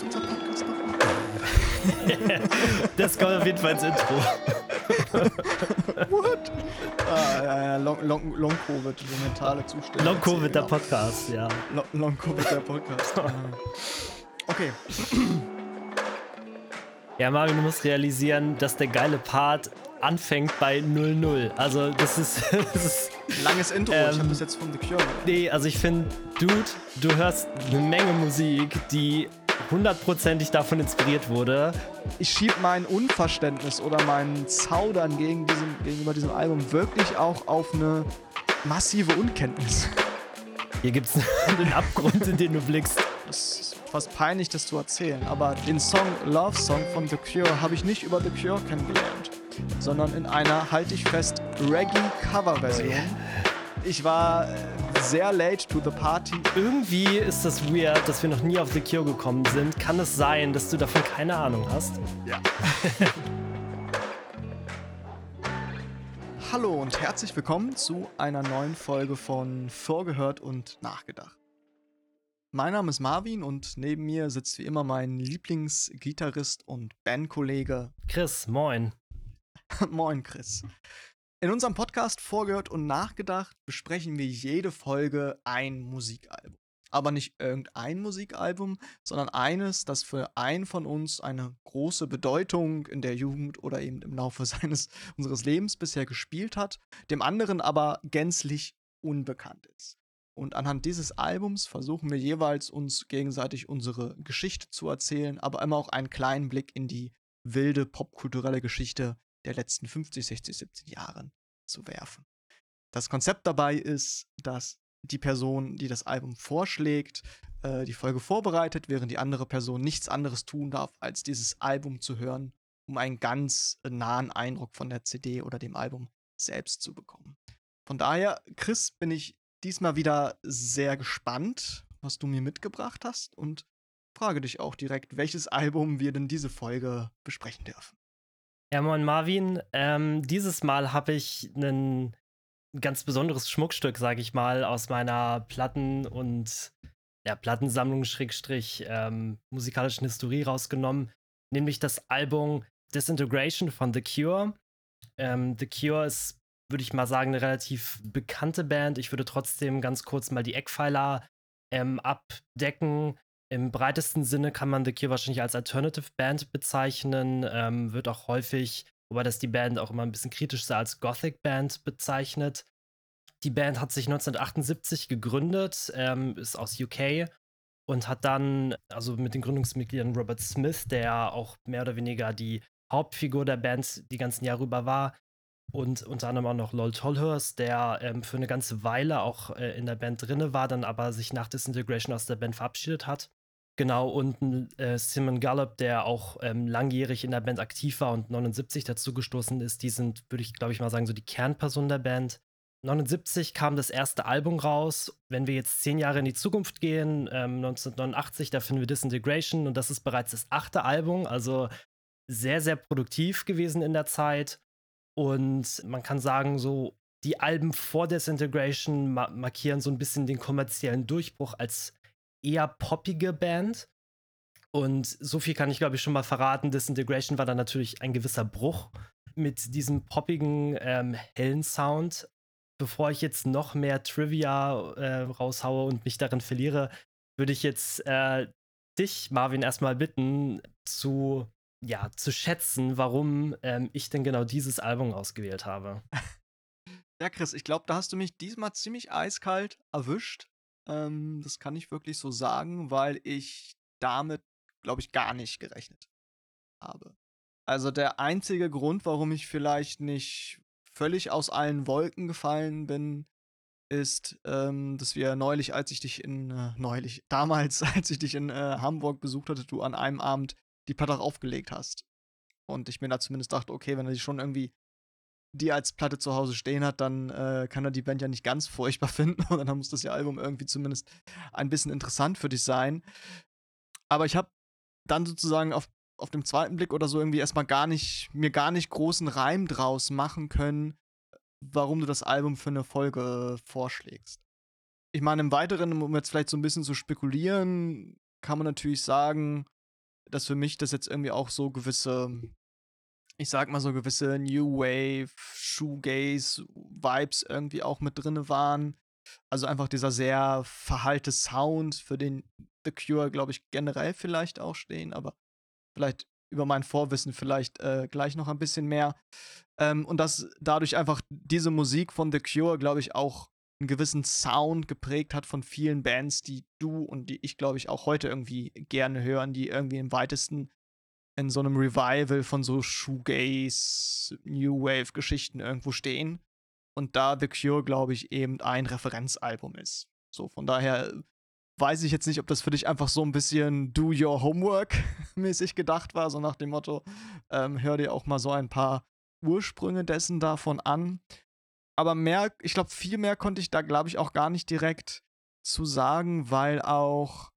heißt unser Podcast nochmal? das kommt auf jeden Fall ins Intro. What? Ah, ja, ja, Long, Long, Long Covid, so mentale Zustände. Long Covid, der. Podcast, ja. Long, Long Covid, der Podcast. Okay, Ja, Marvin, du musst realisieren, dass der geile Part anfängt bei 0-0. Also, das ist. Das ist langes Intro. ich Ähm, habe das jetzt von The Cure. nee, also ich finde, Dude, du hörst eine Menge Musik, die hundertprozentig davon inspiriert wurde. Ich schieb mein Unverständnis oder meinen Zaudern gegen diesem, gegenüber diesem Album wirklich auch auf eine massive Unkenntnis. Hier gibt's einen Abgrund, in den du blickst. Es ist fast peinlich, das zu erzählen, aber den Song Love Song von The Cure habe ich nicht über The Cure kennengelernt, sondern in einer, halte ich fest, Reggae-Cover-Version. Oh. Ich war äh, sehr late to the party. Irgendwie ist das weird, dass wir noch nie auf The Cure gekommen sind. Kann es sein, dass du davon keine Ahnung hast? Ja. Hallo und herzlich willkommen zu einer neuen Folge von Vorgehört und Nachgedacht. Mein Name ist Marvin und neben mir sitzt wie immer mein Lieblingsgitarrist und Bandkollege Chris, moin. Moin, Chris. In unserem Podcast Vorgehört und Nachgedacht besprechen wir jede Folge ein Musikalbum. Aber nicht irgendein Musikalbum, sondern eines, das für einen von uns eine große Bedeutung in der Jugend oder eben im Laufe seines, unseres Lebens bisher gespielt hat, dem anderen aber gänzlich unbekannt ist. Und anhand dieses Albums versuchen wir jeweils uns gegenseitig unsere Geschichte zu erzählen, aber immer auch einen kleinen Blick in die wilde popkulturelle Geschichte der letzten 50, 60, 70 Jahren zu werfen. Das Konzept dabei ist, dass die Person, die das Album vorschlägt, äh, die Folge vorbereitet, während die andere Person nichts anderes tun darf, als dieses Album zu hören, um einen ganz nahen Eindruck von der CD oder dem Album selbst zu bekommen. Von daher, Chris, bin ich diesmal wieder sehr gespannt, was du mir mitgebracht hast und frage dich auch direkt, welches Album wir denn diese Folge besprechen dürfen. Ja, moin Marvin. Ähm, dieses Mal habe ich ein ganz besonderes Schmuckstück, sage ich mal, aus meiner Platten- und ja, Plattensammlung Schrägstrich ähm, musikalischen Historie rausgenommen, nämlich das Album Disintegration von The Cure. Ähm, The Cure ist, würde ich mal sagen, eine relativ bekannte Band. Ich würde trotzdem ganz kurz mal die Eckpfeiler ähm, abdecken. Im breitesten Sinne kann man The Cure wahrscheinlich als Alternative Band bezeichnen, ähm, wird auch häufig, wobei das die Band auch immer ein bisschen kritisch sei, als Gothic Band bezeichnet. Die Band hat sich 1978 gegründet, ähm, ist aus UK und hat dann, also mit den Gründungsmitgliedern Robert Smith, der auch mehr oder weniger die Hauptfigur der Band die ganzen Jahre über war, und unter anderem auch noch Lol Tolhurst, der ähm, für eine ganze Weile auch äh, in der Band drinne war, dann aber sich nach Disintegration aus der Band verabschiedet hat. Genau, und äh, Simon Gallup, der auch ähm, langjährig in der Band aktiv war und 79 dazugestoßen ist, die sind, würde ich glaube ich mal sagen, so die Kernperson der Band. 79 kam das erste Album raus. Wenn wir jetzt zehn Jahre in die Zukunft gehen, ähm, 1989, da finden wir Disintegration und das ist bereits das achte Album, also sehr, sehr produktiv gewesen in der Zeit. Und man kann sagen, so die Alben vor Disintegration ma markieren so ein bisschen den kommerziellen Durchbruch als eher poppige Band. Und so viel kann ich, glaube ich, schon mal verraten. Disintegration war dann natürlich ein gewisser Bruch mit diesem poppigen, ähm, hellen Sound. Bevor ich jetzt noch mehr Trivia äh, raushaue und mich darin verliere, würde ich jetzt äh, dich, Marvin, erstmal bitten, zu, ja, zu schätzen, warum ähm, ich denn genau dieses Album ausgewählt habe. Ja, Chris, ich glaube, da hast du mich diesmal ziemlich eiskalt erwischt. Ähm, das kann ich wirklich so sagen, weil ich damit, glaube ich, gar nicht gerechnet habe. Also der einzige Grund, warum ich vielleicht nicht völlig aus allen Wolken gefallen bin, ist, ähm, dass wir neulich, als ich dich in, äh, neulich, damals, als ich dich in äh, Hamburg besucht hatte, du an einem Abend die Platte aufgelegt hast. Und ich mir da zumindest dachte, okay, wenn er die schon irgendwie die als Platte zu Hause stehen hat, dann äh, kann er die Band ja nicht ganz furchtbar finden und dann muss das ja Album irgendwie zumindest ein bisschen interessant für dich sein. Aber ich habe dann sozusagen auf, auf dem zweiten Blick oder so irgendwie erstmal gar nicht, mir gar nicht großen Reim draus machen können, warum du das Album für eine Folge vorschlägst. Ich meine, im Weiteren, um jetzt vielleicht so ein bisschen zu spekulieren, kann man natürlich sagen, dass für mich das jetzt irgendwie auch so gewisse, ich sag mal so gewisse New Wave, Shoegaze-Vibes irgendwie auch mit drin waren. Also einfach dieser sehr verhalte Sound, für den The Cure, glaube ich, generell vielleicht auch stehen, aber vielleicht über mein Vorwissen vielleicht äh, gleich noch ein bisschen mehr. Ähm, und dass dadurch einfach diese Musik von The Cure, glaube ich, auch einen gewissen Sound geprägt hat von vielen Bands, die du und die ich, glaube ich, auch heute irgendwie gerne hören, die irgendwie im weitesten in so einem Revival von so Shoegaze, New Wave Geschichten irgendwo stehen. Und da The Cure, glaube ich, eben ein Referenzalbum ist. So, von daher weiß ich jetzt nicht, ob das für dich einfach so ein bisschen Do Your Homework mäßig gedacht war, so nach dem Motto, ähm, hör dir auch mal so ein paar Ursprünge dessen davon an. Aber mehr, ich glaube, viel mehr konnte ich da, glaube ich, auch gar nicht direkt zu sagen, weil auch,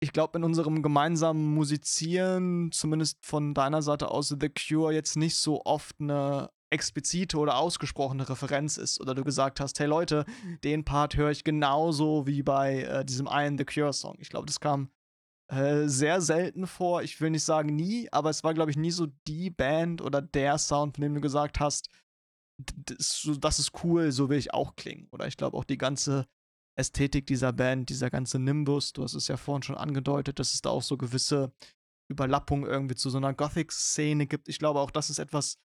ich glaube, in unserem gemeinsamen Musizieren, zumindest von deiner Seite aus, The Cure jetzt nicht so oft eine explizite oder ausgesprochene Referenz ist oder du gesagt hast, hey Leute, den Part höre ich genauso wie bei äh, diesem einen The Cure Song. Ich glaube, das kam äh, sehr selten vor. Ich will nicht sagen nie, aber es war, glaube ich, nie so die Band oder der Sound, von dem du gesagt hast, das, das ist cool, so will ich auch klingen. Oder ich glaube auch die ganze Ästhetik dieser Band, dieser ganze Nimbus, du hast es ja vorhin schon angedeutet, dass es da auch so gewisse Überlappungen irgendwie zu so einer Gothic-Szene gibt. Ich glaube auch, das ist etwas,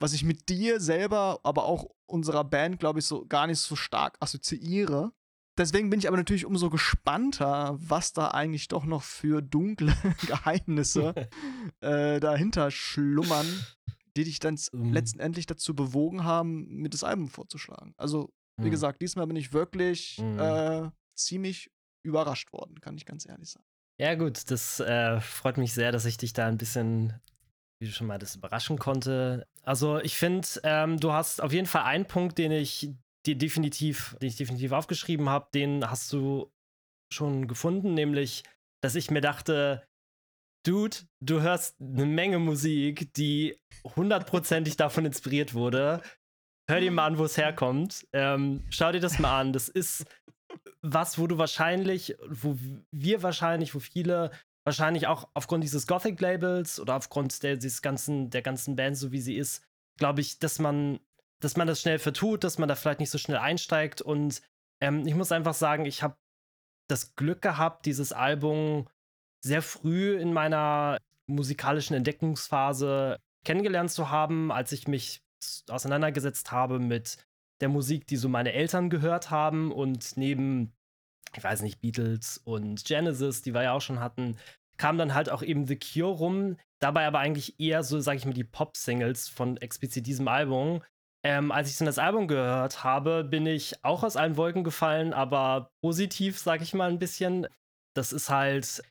was ich mit dir selber, aber auch unserer Band, glaube ich, so gar nicht so stark assoziiere. Deswegen bin ich aber natürlich umso gespannter, was da eigentlich doch noch für dunkle Geheimnisse äh, dahinter schlummern, die dich dann mhm. letztendlich dazu bewogen haben, mir das Album vorzuschlagen. Also, wie mhm. gesagt, diesmal bin ich wirklich mhm. äh, ziemlich überrascht worden, kann ich ganz ehrlich sagen. Ja, gut, das äh, freut mich sehr, dass ich dich da ein bisschen wie du schon mal das überraschen konnte. Also ich finde, ähm, du hast auf jeden Fall einen Punkt, den ich dir definitiv, den ich definitiv aufgeschrieben habe, den hast du schon gefunden, nämlich, dass ich mir dachte, Dude, du hörst eine Menge Musik, die hundertprozentig davon inspiriert wurde. Hör dir mal an, wo es herkommt. Ähm, schau dir das mal an. Das ist was, wo du wahrscheinlich, wo wir wahrscheinlich, wo viele wahrscheinlich auch aufgrund dieses Gothic-Labels oder aufgrund der, dieses ganzen, der ganzen Band, so wie sie ist, glaube ich, dass man, dass man das schnell vertut, dass man da vielleicht nicht so schnell einsteigt. Und ähm, ich muss einfach sagen, ich habe das Glück gehabt, dieses Album sehr früh in meiner musikalischen Entdeckungsphase kennengelernt zu haben, als ich mich auseinandergesetzt habe mit der Musik, die so meine Eltern gehört haben und neben ich weiß nicht, Beatles und Genesis, die wir ja auch schon hatten, kam dann halt auch eben The Cure rum. Dabei aber eigentlich eher so, sag ich mal, die Pop-Singles von explizit diesem Album. Ähm, als ich dann das Album gehört habe, bin ich auch aus allen Wolken gefallen, aber positiv, sag ich mal, ein bisschen. Das ist halt,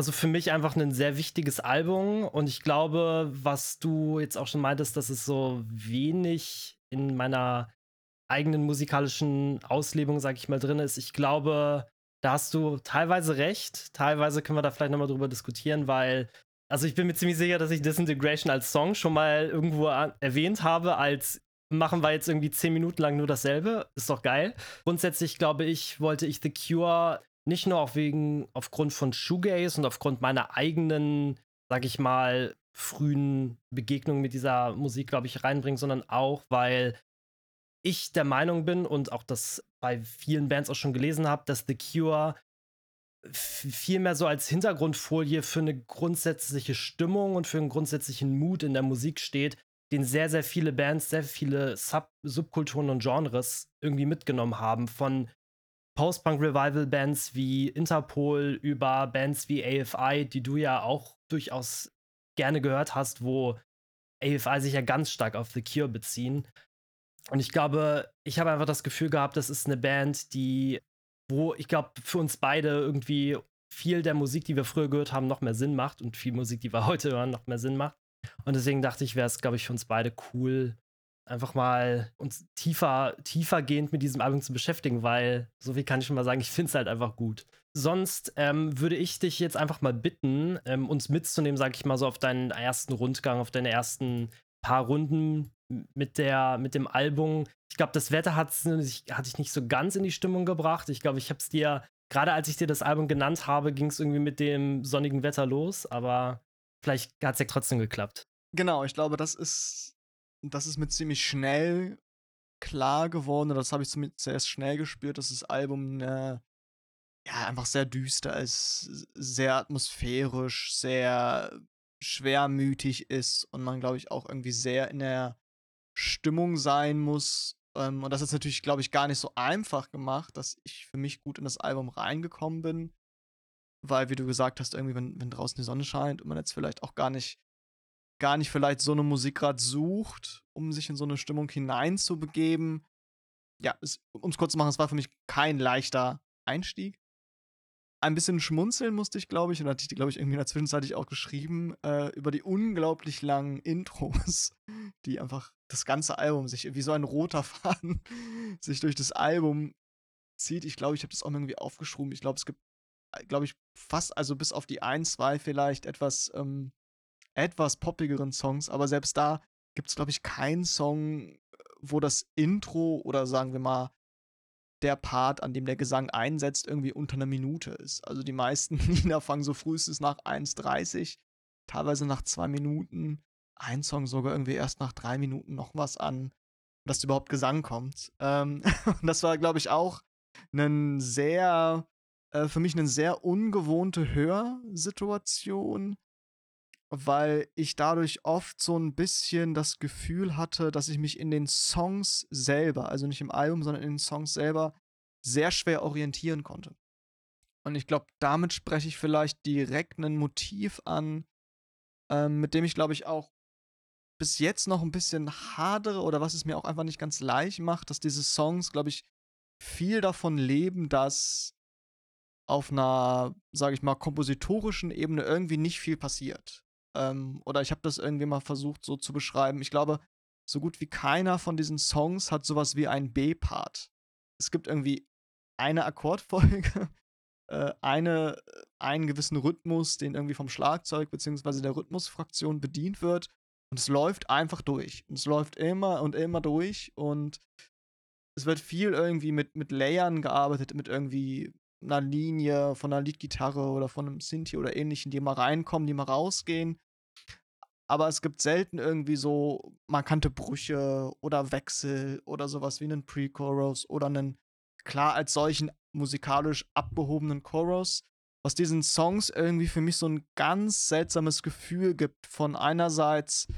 also für mich einfach ein sehr wichtiges Album und ich glaube, was du jetzt auch schon meintest, dass es so wenig in meiner eigenen musikalischen Auslebung, sag ich mal, drin ist. Ich glaube, da hast du teilweise recht. Teilweise können wir da vielleicht nochmal drüber diskutieren, weil, also ich bin mir ziemlich sicher, dass ich Disintegration als Song schon mal irgendwo erwähnt habe, als machen wir jetzt irgendwie zehn Minuten lang nur dasselbe. Ist doch geil. Grundsätzlich glaube ich, wollte ich The Cure nicht nur auch wegen, aufgrund von Shoegaze und aufgrund meiner eigenen, sag ich mal, frühen Begegnungen mit dieser Musik, glaube ich, reinbringen, sondern auch, weil ich der Meinung bin und auch das bei vielen Bands auch schon gelesen habe, dass The Cure viel mehr so als Hintergrundfolie für eine grundsätzliche Stimmung und für einen grundsätzlichen Mut in der Musik steht, den sehr, sehr viele Bands, sehr viele Sub Subkulturen und Genres irgendwie mitgenommen haben. Von Post-Punk-Revival-Bands wie Interpol über Bands wie AFI, die du ja auch durchaus gerne gehört hast, wo AFI sich ja ganz stark auf The Cure beziehen. Und ich glaube, ich habe einfach das Gefühl gehabt, das ist eine Band, die, wo ich glaube, für uns beide irgendwie viel der Musik, die wir früher gehört haben, noch mehr Sinn macht und viel Musik, die wir heute hören, noch mehr Sinn macht. Und deswegen dachte ich, wäre es, glaube ich, für uns beide cool, einfach mal uns tiefer, tiefergehend mit diesem Album zu beschäftigen, weil, so viel kann ich schon mal sagen, ich finde es halt einfach gut. Sonst ähm, würde ich dich jetzt einfach mal bitten, ähm, uns mitzunehmen, sage ich mal so, auf deinen ersten Rundgang, auf deine ersten paar Runden mit, der, mit dem Album. Ich glaube, das Wetter hat dich nicht so ganz in die Stimmung gebracht. Ich glaube, ich habe es dir gerade als ich dir das Album genannt habe, ging es irgendwie mit dem sonnigen Wetter los, aber vielleicht hat es ja trotzdem geklappt. Genau, ich glaube, das ist, das ist mir ziemlich schnell klar geworden, oder das habe ich sehr schnell gespürt, dass das Album äh, ja einfach sehr düster ist, sehr atmosphärisch, sehr schwermütig ist und man, glaube ich, auch irgendwie sehr in der Stimmung sein muss. Ähm, und das ist natürlich, glaube ich, gar nicht so einfach gemacht, dass ich für mich gut in das Album reingekommen bin. Weil, wie du gesagt hast, irgendwie, wenn, wenn draußen die Sonne scheint und man jetzt vielleicht auch gar nicht, gar nicht vielleicht so eine Musik gerade sucht, um sich in so eine Stimmung hineinzubegeben. Ja, um es kurz zu machen, es war für mich kein leichter Einstieg ein bisschen schmunzeln musste ich, glaube ich, und hatte ich, glaube ich, irgendwie in der Zwischenzeit auch geschrieben, äh, über die unglaublich langen Intros, die einfach das ganze Album sich, wie so ein roter Faden, sich durch das Album zieht. Ich glaube, ich habe das auch irgendwie aufgeschrieben. Ich glaube, es gibt, äh, glaube ich, fast, also bis auf die ein, zwei vielleicht etwas, ähm, etwas poppigeren Songs, aber selbst da gibt es, glaube ich, keinen Song, wo das Intro oder sagen wir mal der Part, an dem der Gesang einsetzt, irgendwie unter einer Minute ist. Also die meisten Lieder fangen so frühestens nach 1,30, teilweise nach zwei Minuten, ein Song sogar irgendwie erst nach drei Minuten noch was an, dass überhaupt Gesang kommt. Ähm, das war, glaube ich, auch ein sehr, äh, für mich eine sehr ungewohnte Hörsituation, weil ich dadurch oft so ein bisschen das Gefühl hatte, dass ich mich in den Songs selber, also nicht im Album, sondern in den Songs selber, sehr schwer orientieren konnte. Und ich glaube, damit spreche ich vielleicht direkt ein Motiv an, ähm, mit dem ich, glaube ich, auch bis jetzt noch ein bisschen hadere oder was es mir auch einfach nicht ganz leicht macht, dass diese Songs, glaube ich, viel davon leben, dass auf einer, sage ich mal, kompositorischen Ebene irgendwie nicht viel passiert. Ähm, oder ich habe das irgendwie mal versucht so zu beschreiben. Ich glaube, so gut wie keiner von diesen Songs hat sowas wie einen B-Part. Es gibt irgendwie eine Akkordfolge, äh, eine, einen gewissen Rhythmus, den irgendwie vom Schlagzeug bzw. der Rhythmusfraktion bedient wird. Und es läuft einfach durch. Und es läuft immer und immer durch. Und es wird viel irgendwie mit, mit Layern gearbeitet, mit irgendwie einer Linie von einer Leadgitarre oder von einem Synthi oder ähnlichen, die mal reinkommen, die mal rausgehen. Aber es gibt selten irgendwie so markante Brüche oder Wechsel oder sowas wie einen Pre-Chorus oder einen klar als solchen musikalisch abgehobenen Chorus, was diesen Songs irgendwie für mich so ein ganz seltsames Gefühl gibt von einerseits,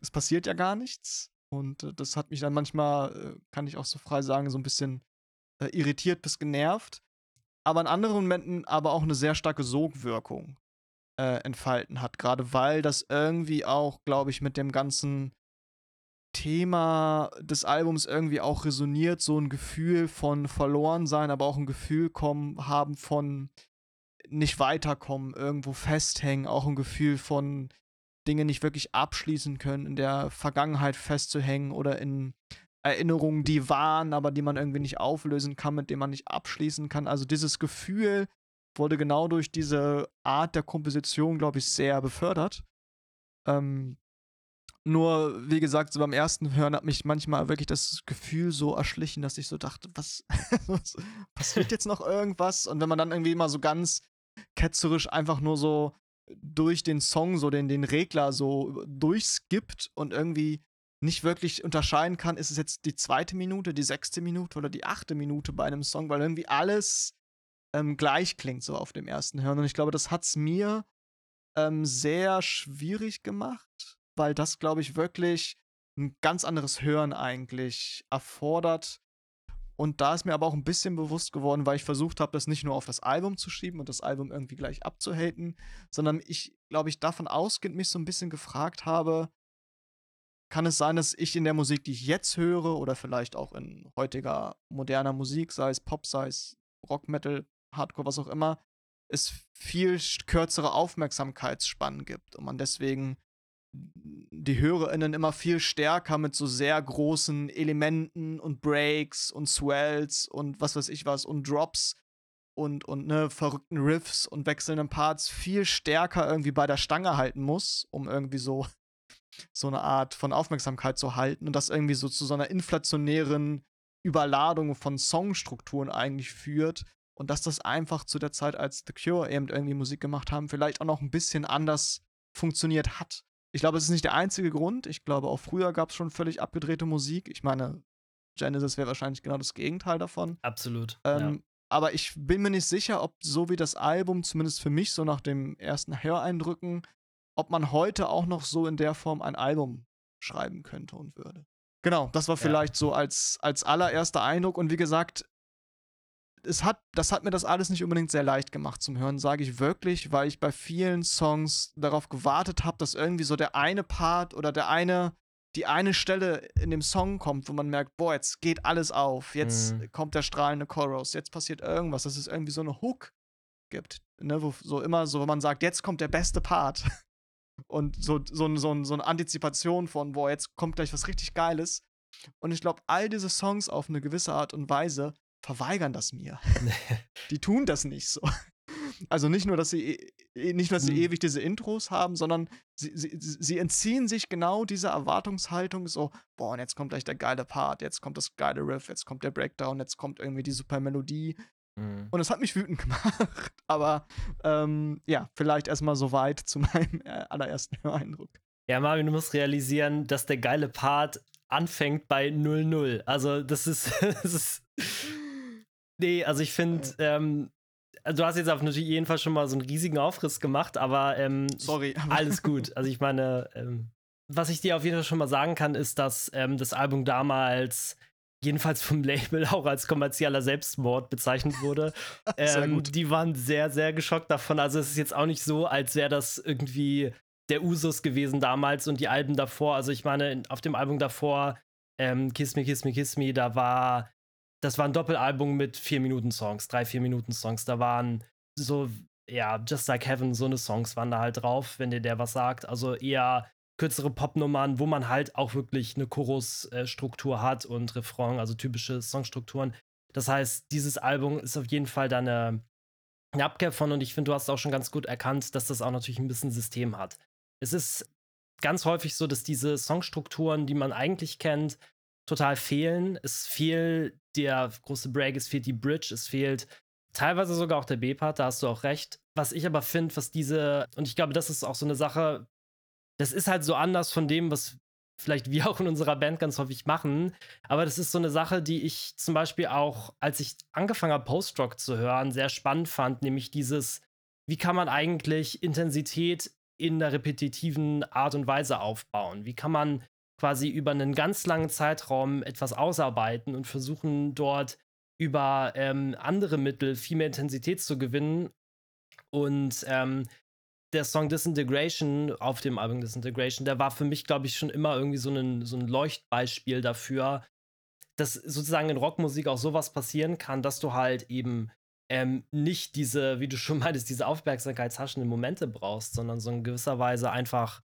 es passiert ja gar nichts und äh, das hat mich dann manchmal, äh, kann ich auch so frei sagen, so ein bisschen äh, irritiert bis genervt aber in anderen Momenten aber auch eine sehr starke Sogwirkung äh, entfalten hat. Gerade weil das irgendwie auch, glaube ich, mit dem ganzen Thema des Albums irgendwie auch resoniert. So ein Gefühl von verloren sein, aber auch ein Gefühl kommen, haben von nicht weiterkommen, irgendwo festhängen, auch ein Gefühl von Dinge nicht wirklich abschließen können, in der Vergangenheit festzuhängen oder in Erinnerungen, die waren, aber die man irgendwie nicht auflösen kann, mit denen man nicht abschließen kann. Also dieses Gefühl wurde genau durch diese Art der Komposition, glaube ich, sehr befördert. Ähm, nur, wie gesagt, so beim ersten Hören hat mich manchmal wirklich das Gefühl so erschlichen, dass ich so dachte, was, was passiert jetzt noch irgendwas? Und wenn man dann irgendwie immer so ganz ketzerisch einfach nur so durch den Song so den, den Regler so durchskippt und irgendwie nicht wirklich unterscheiden kann, ist es jetzt die zweite Minute, die sechste Minute oder die achte Minute bei einem Song, weil irgendwie alles ähm, gleich klingt so auf dem ersten Hören. Und ich glaube, das hat es mir ähm, sehr schwierig gemacht, weil das, glaube ich, wirklich ein ganz anderes Hören eigentlich erfordert. Und da ist mir aber auch ein bisschen bewusst geworden, weil ich versucht habe, das nicht nur auf das Album zu schieben und das Album irgendwie gleich abzuhaten, sondern ich, glaube ich, davon ausgehend mich so ein bisschen gefragt habe, kann es sein, dass ich in der Musik, die ich jetzt höre, oder vielleicht auch in heutiger moderner Musik, sei es Pop, sei es Rock, Metal, Hardcore, was auch immer, es viel kürzere Aufmerksamkeitsspannen gibt und man deswegen die HörerInnen immer viel stärker mit so sehr großen Elementen und Breaks und Swells und was weiß ich was und Drops und, und ne, verrückten Riffs und wechselnden Parts viel stärker irgendwie bei der Stange halten muss, um irgendwie so so eine Art von Aufmerksamkeit zu halten und das irgendwie so zu so einer inflationären Überladung von Songstrukturen eigentlich führt, und dass das einfach zu der Zeit, als The Cure eben irgendwie Musik gemacht haben, vielleicht auch noch ein bisschen anders funktioniert hat. Ich glaube, es ist nicht der einzige Grund. Ich glaube, auch früher gab es schon völlig abgedrehte Musik. Ich meine, Genesis wäre wahrscheinlich genau das Gegenteil davon. Absolut. Ähm, ja. Aber ich bin mir nicht sicher, ob so wie das Album, zumindest für mich, so nach dem ersten Höreindrücken, ob man heute auch noch so in der Form ein Album schreiben könnte und würde. Genau, das war vielleicht ja. so als, als allererster Eindruck. Und wie gesagt, es hat, das hat mir das alles nicht unbedingt sehr leicht gemacht zum Hören, sage ich wirklich, weil ich bei vielen Songs darauf gewartet habe, dass irgendwie so der eine Part oder der eine, die eine Stelle in dem Song kommt, wo man merkt, boah, jetzt geht alles auf, jetzt mhm. kommt der strahlende Chorus, jetzt passiert irgendwas, dass es irgendwie so eine Hook gibt, ne, wo so immer so, wo man sagt, jetzt kommt der beste Part. Und so, so, so, so eine Antizipation von, boah, jetzt kommt gleich was richtig Geiles. Und ich glaube, all diese Songs auf eine gewisse Art und Weise verweigern das mir. die tun das nicht so. Also nicht nur, dass sie e, nicht dass sie mhm. ewig diese Intros haben, sondern sie, sie, sie entziehen sich genau dieser Erwartungshaltung, so, boah, und jetzt kommt gleich der geile Part, jetzt kommt das geile Riff, jetzt kommt der Breakdown, jetzt kommt irgendwie die super Melodie. Mhm. Und es hat mich wütend gemacht. Aber ähm, ja, vielleicht erstmal so weit zu meinem äh, allerersten Eindruck. Ja, Marvin, du musst realisieren, dass der geile Part anfängt bei 0-0. Also, das ist, das ist Nee, also ich finde, ähm, also du hast jetzt auf natürlich jeden Fall schon mal so einen riesigen Aufriss gemacht, aber ähm, sorry. alles gut. Also ich meine, ähm, was ich dir auf jeden Fall schon mal sagen kann, ist, dass ähm, das Album damals jedenfalls vom Label auch als kommerzieller Selbstmord bezeichnet wurde. ähm. Die waren sehr, sehr geschockt davon. Also es ist jetzt auch nicht so, als wäre das irgendwie der Usus gewesen damals und die Alben davor. Also ich meine, auf dem Album davor, ähm, Kiss Me, Kiss Me, Kiss Me, da war das war ein Doppelalbum mit vier Minuten Songs, drei, vier Minuten Songs. Da waren so, ja, Just Like Heaven, so eine Songs waren da halt drauf, wenn dir der was sagt. Also eher kürzere Popnummern, wo man halt auch wirklich eine Chorusstruktur hat und Refrain, also typische Songstrukturen. Das heißt, dieses Album ist auf jeden Fall da eine, eine Abkehr von und ich finde, du hast auch schon ganz gut erkannt, dass das auch natürlich ein bisschen System hat. Es ist ganz häufig so, dass diese Songstrukturen, die man eigentlich kennt, total fehlen. Es fehlt der große Break, es fehlt die Bridge, es fehlt teilweise sogar auch der B-Part, da hast du auch recht. Was ich aber finde, was diese, und ich glaube, das ist auch so eine Sache, das ist halt so anders von dem, was vielleicht wir auch in unserer Band ganz häufig machen. Aber das ist so eine Sache, die ich zum Beispiel auch, als ich angefangen habe, Post-Rock zu hören, sehr spannend fand, nämlich dieses, wie kann man eigentlich Intensität in der repetitiven Art und Weise aufbauen? Wie kann man quasi über einen ganz langen Zeitraum etwas ausarbeiten und versuchen dort über ähm, andere Mittel viel mehr Intensität zu gewinnen. Und ähm, der Song Disintegration auf dem Album Disintegration, der war für mich, glaube ich, schon immer irgendwie so ein, so ein Leuchtbeispiel dafür, dass sozusagen in Rockmusik auch sowas passieren kann, dass du halt eben ähm, nicht diese, wie du schon meintest, diese aufmerksamkeitshaschenden Momente brauchst, sondern so in gewisser Weise einfach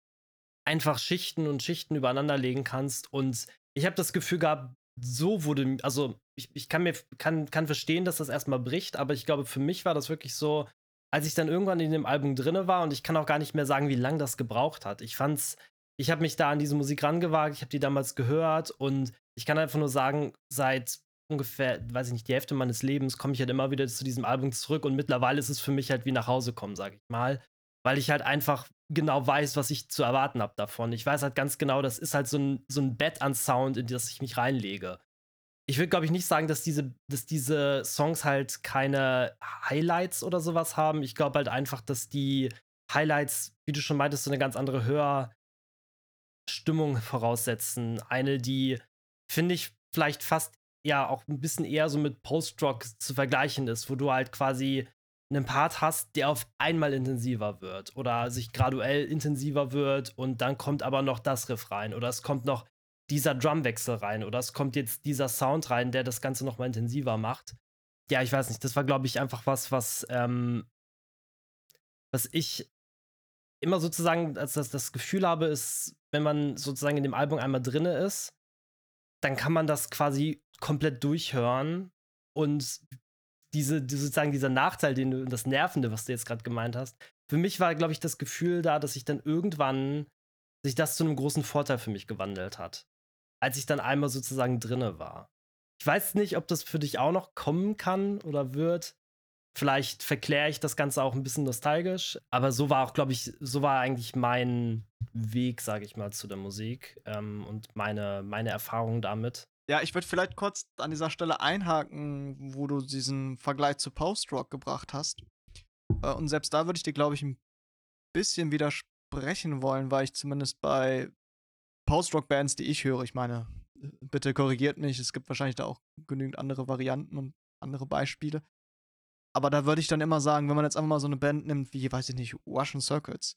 einfach Schichten und Schichten übereinander legen kannst. Und ich habe das Gefühl gehabt, so wurde, also ich, ich kann mir kann, kann verstehen, dass das erstmal bricht, aber ich glaube, für mich war das wirklich so, als ich dann irgendwann in dem Album drinne war und ich kann auch gar nicht mehr sagen, wie lange das gebraucht hat. Ich fand's, ich habe mich da an diese Musik rangewagt, ich habe die damals gehört und ich kann einfach nur sagen, seit ungefähr, weiß ich nicht, die Hälfte meines Lebens komme ich halt immer wieder zu diesem Album zurück und mittlerweile ist es für mich halt wie nach Hause kommen, sage ich mal weil ich halt einfach genau weiß, was ich zu erwarten habe davon. Ich weiß halt ganz genau, das ist halt so ein, so ein Bett an Sound, in das ich mich reinlege. Ich würde, glaube ich, nicht sagen, dass diese, dass diese Songs halt keine Highlights oder sowas haben. Ich glaube halt einfach, dass die Highlights, wie du schon meintest, so eine ganz andere Hörstimmung voraussetzen. Eine, die, finde ich, vielleicht fast ja auch ein bisschen eher so mit Post-Rock zu vergleichen ist, wo du halt quasi einen Part hast, der auf einmal intensiver wird oder sich graduell intensiver wird und dann kommt aber noch das Riff rein oder es kommt noch dieser Drumwechsel rein oder es kommt jetzt dieser Sound rein, der das Ganze noch mal intensiver macht. Ja, ich weiß nicht, das war, glaube ich, einfach was, was, ähm, was ich immer sozusagen als das, das Gefühl habe, ist, wenn man sozusagen in dem Album einmal drinne ist, dann kann man das quasi komplett durchhören und diese, die, sozusagen dieser Nachteil, den du, das Nervende, was du jetzt gerade gemeint hast, für mich war, glaube ich, das Gefühl da, dass sich dann irgendwann sich das zu einem großen Vorteil für mich gewandelt hat. Als ich dann einmal sozusagen drinne war. Ich weiß nicht, ob das für dich auch noch kommen kann oder wird. Vielleicht verkläre ich das Ganze auch ein bisschen nostalgisch, aber so war auch, glaube ich, so war eigentlich mein Weg, sage ich mal, zu der Musik ähm, und meine, meine Erfahrung damit. Ja, ich würde vielleicht kurz an dieser Stelle einhaken, wo du diesen Vergleich zu Post-Rock gebracht hast. Äh, und selbst da würde ich dir, glaube ich, ein bisschen widersprechen wollen, weil ich zumindest bei Post-Rock-Bands, die ich höre, ich meine, bitte korrigiert mich, es gibt wahrscheinlich da auch genügend andere Varianten und andere Beispiele. Aber da würde ich dann immer sagen, wenn man jetzt einfach mal so eine Band nimmt, wie, weiß ich nicht, Russian Circuits,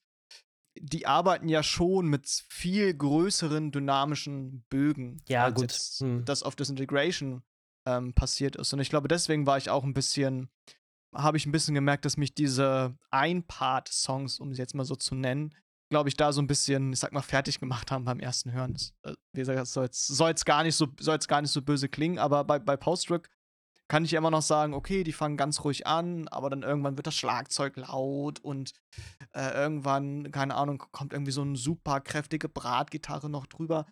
die arbeiten ja schon mit viel größeren dynamischen Bögen. Ja, als gut. Jetzt, Hm. Das auf Disintegration ähm, passiert ist. Und ich glaube, deswegen war ich auch ein bisschen, habe ich ein bisschen gemerkt, dass mich diese Ein-Part-Songs, um sie jetzt mal so zu nennen, glaube ich, da so ein bisschen, ich sag mal, fertig gemacht haben beim ersten Hören. Das, äh, wie gesagt, soll jetzt, soll jetzt gar nicht so, soll jetzt gar nicht so böse klingen, aber bei, bei Post-Rock kann ich immer noch sagen, okay, die fangen ganz ruhig an, aber dann irgendwann wird das Schlagzeug laut und äh, irgendwann, keine Ahnung, kommt irgendwie so eine super kräftige Bratgitarre noch drüber.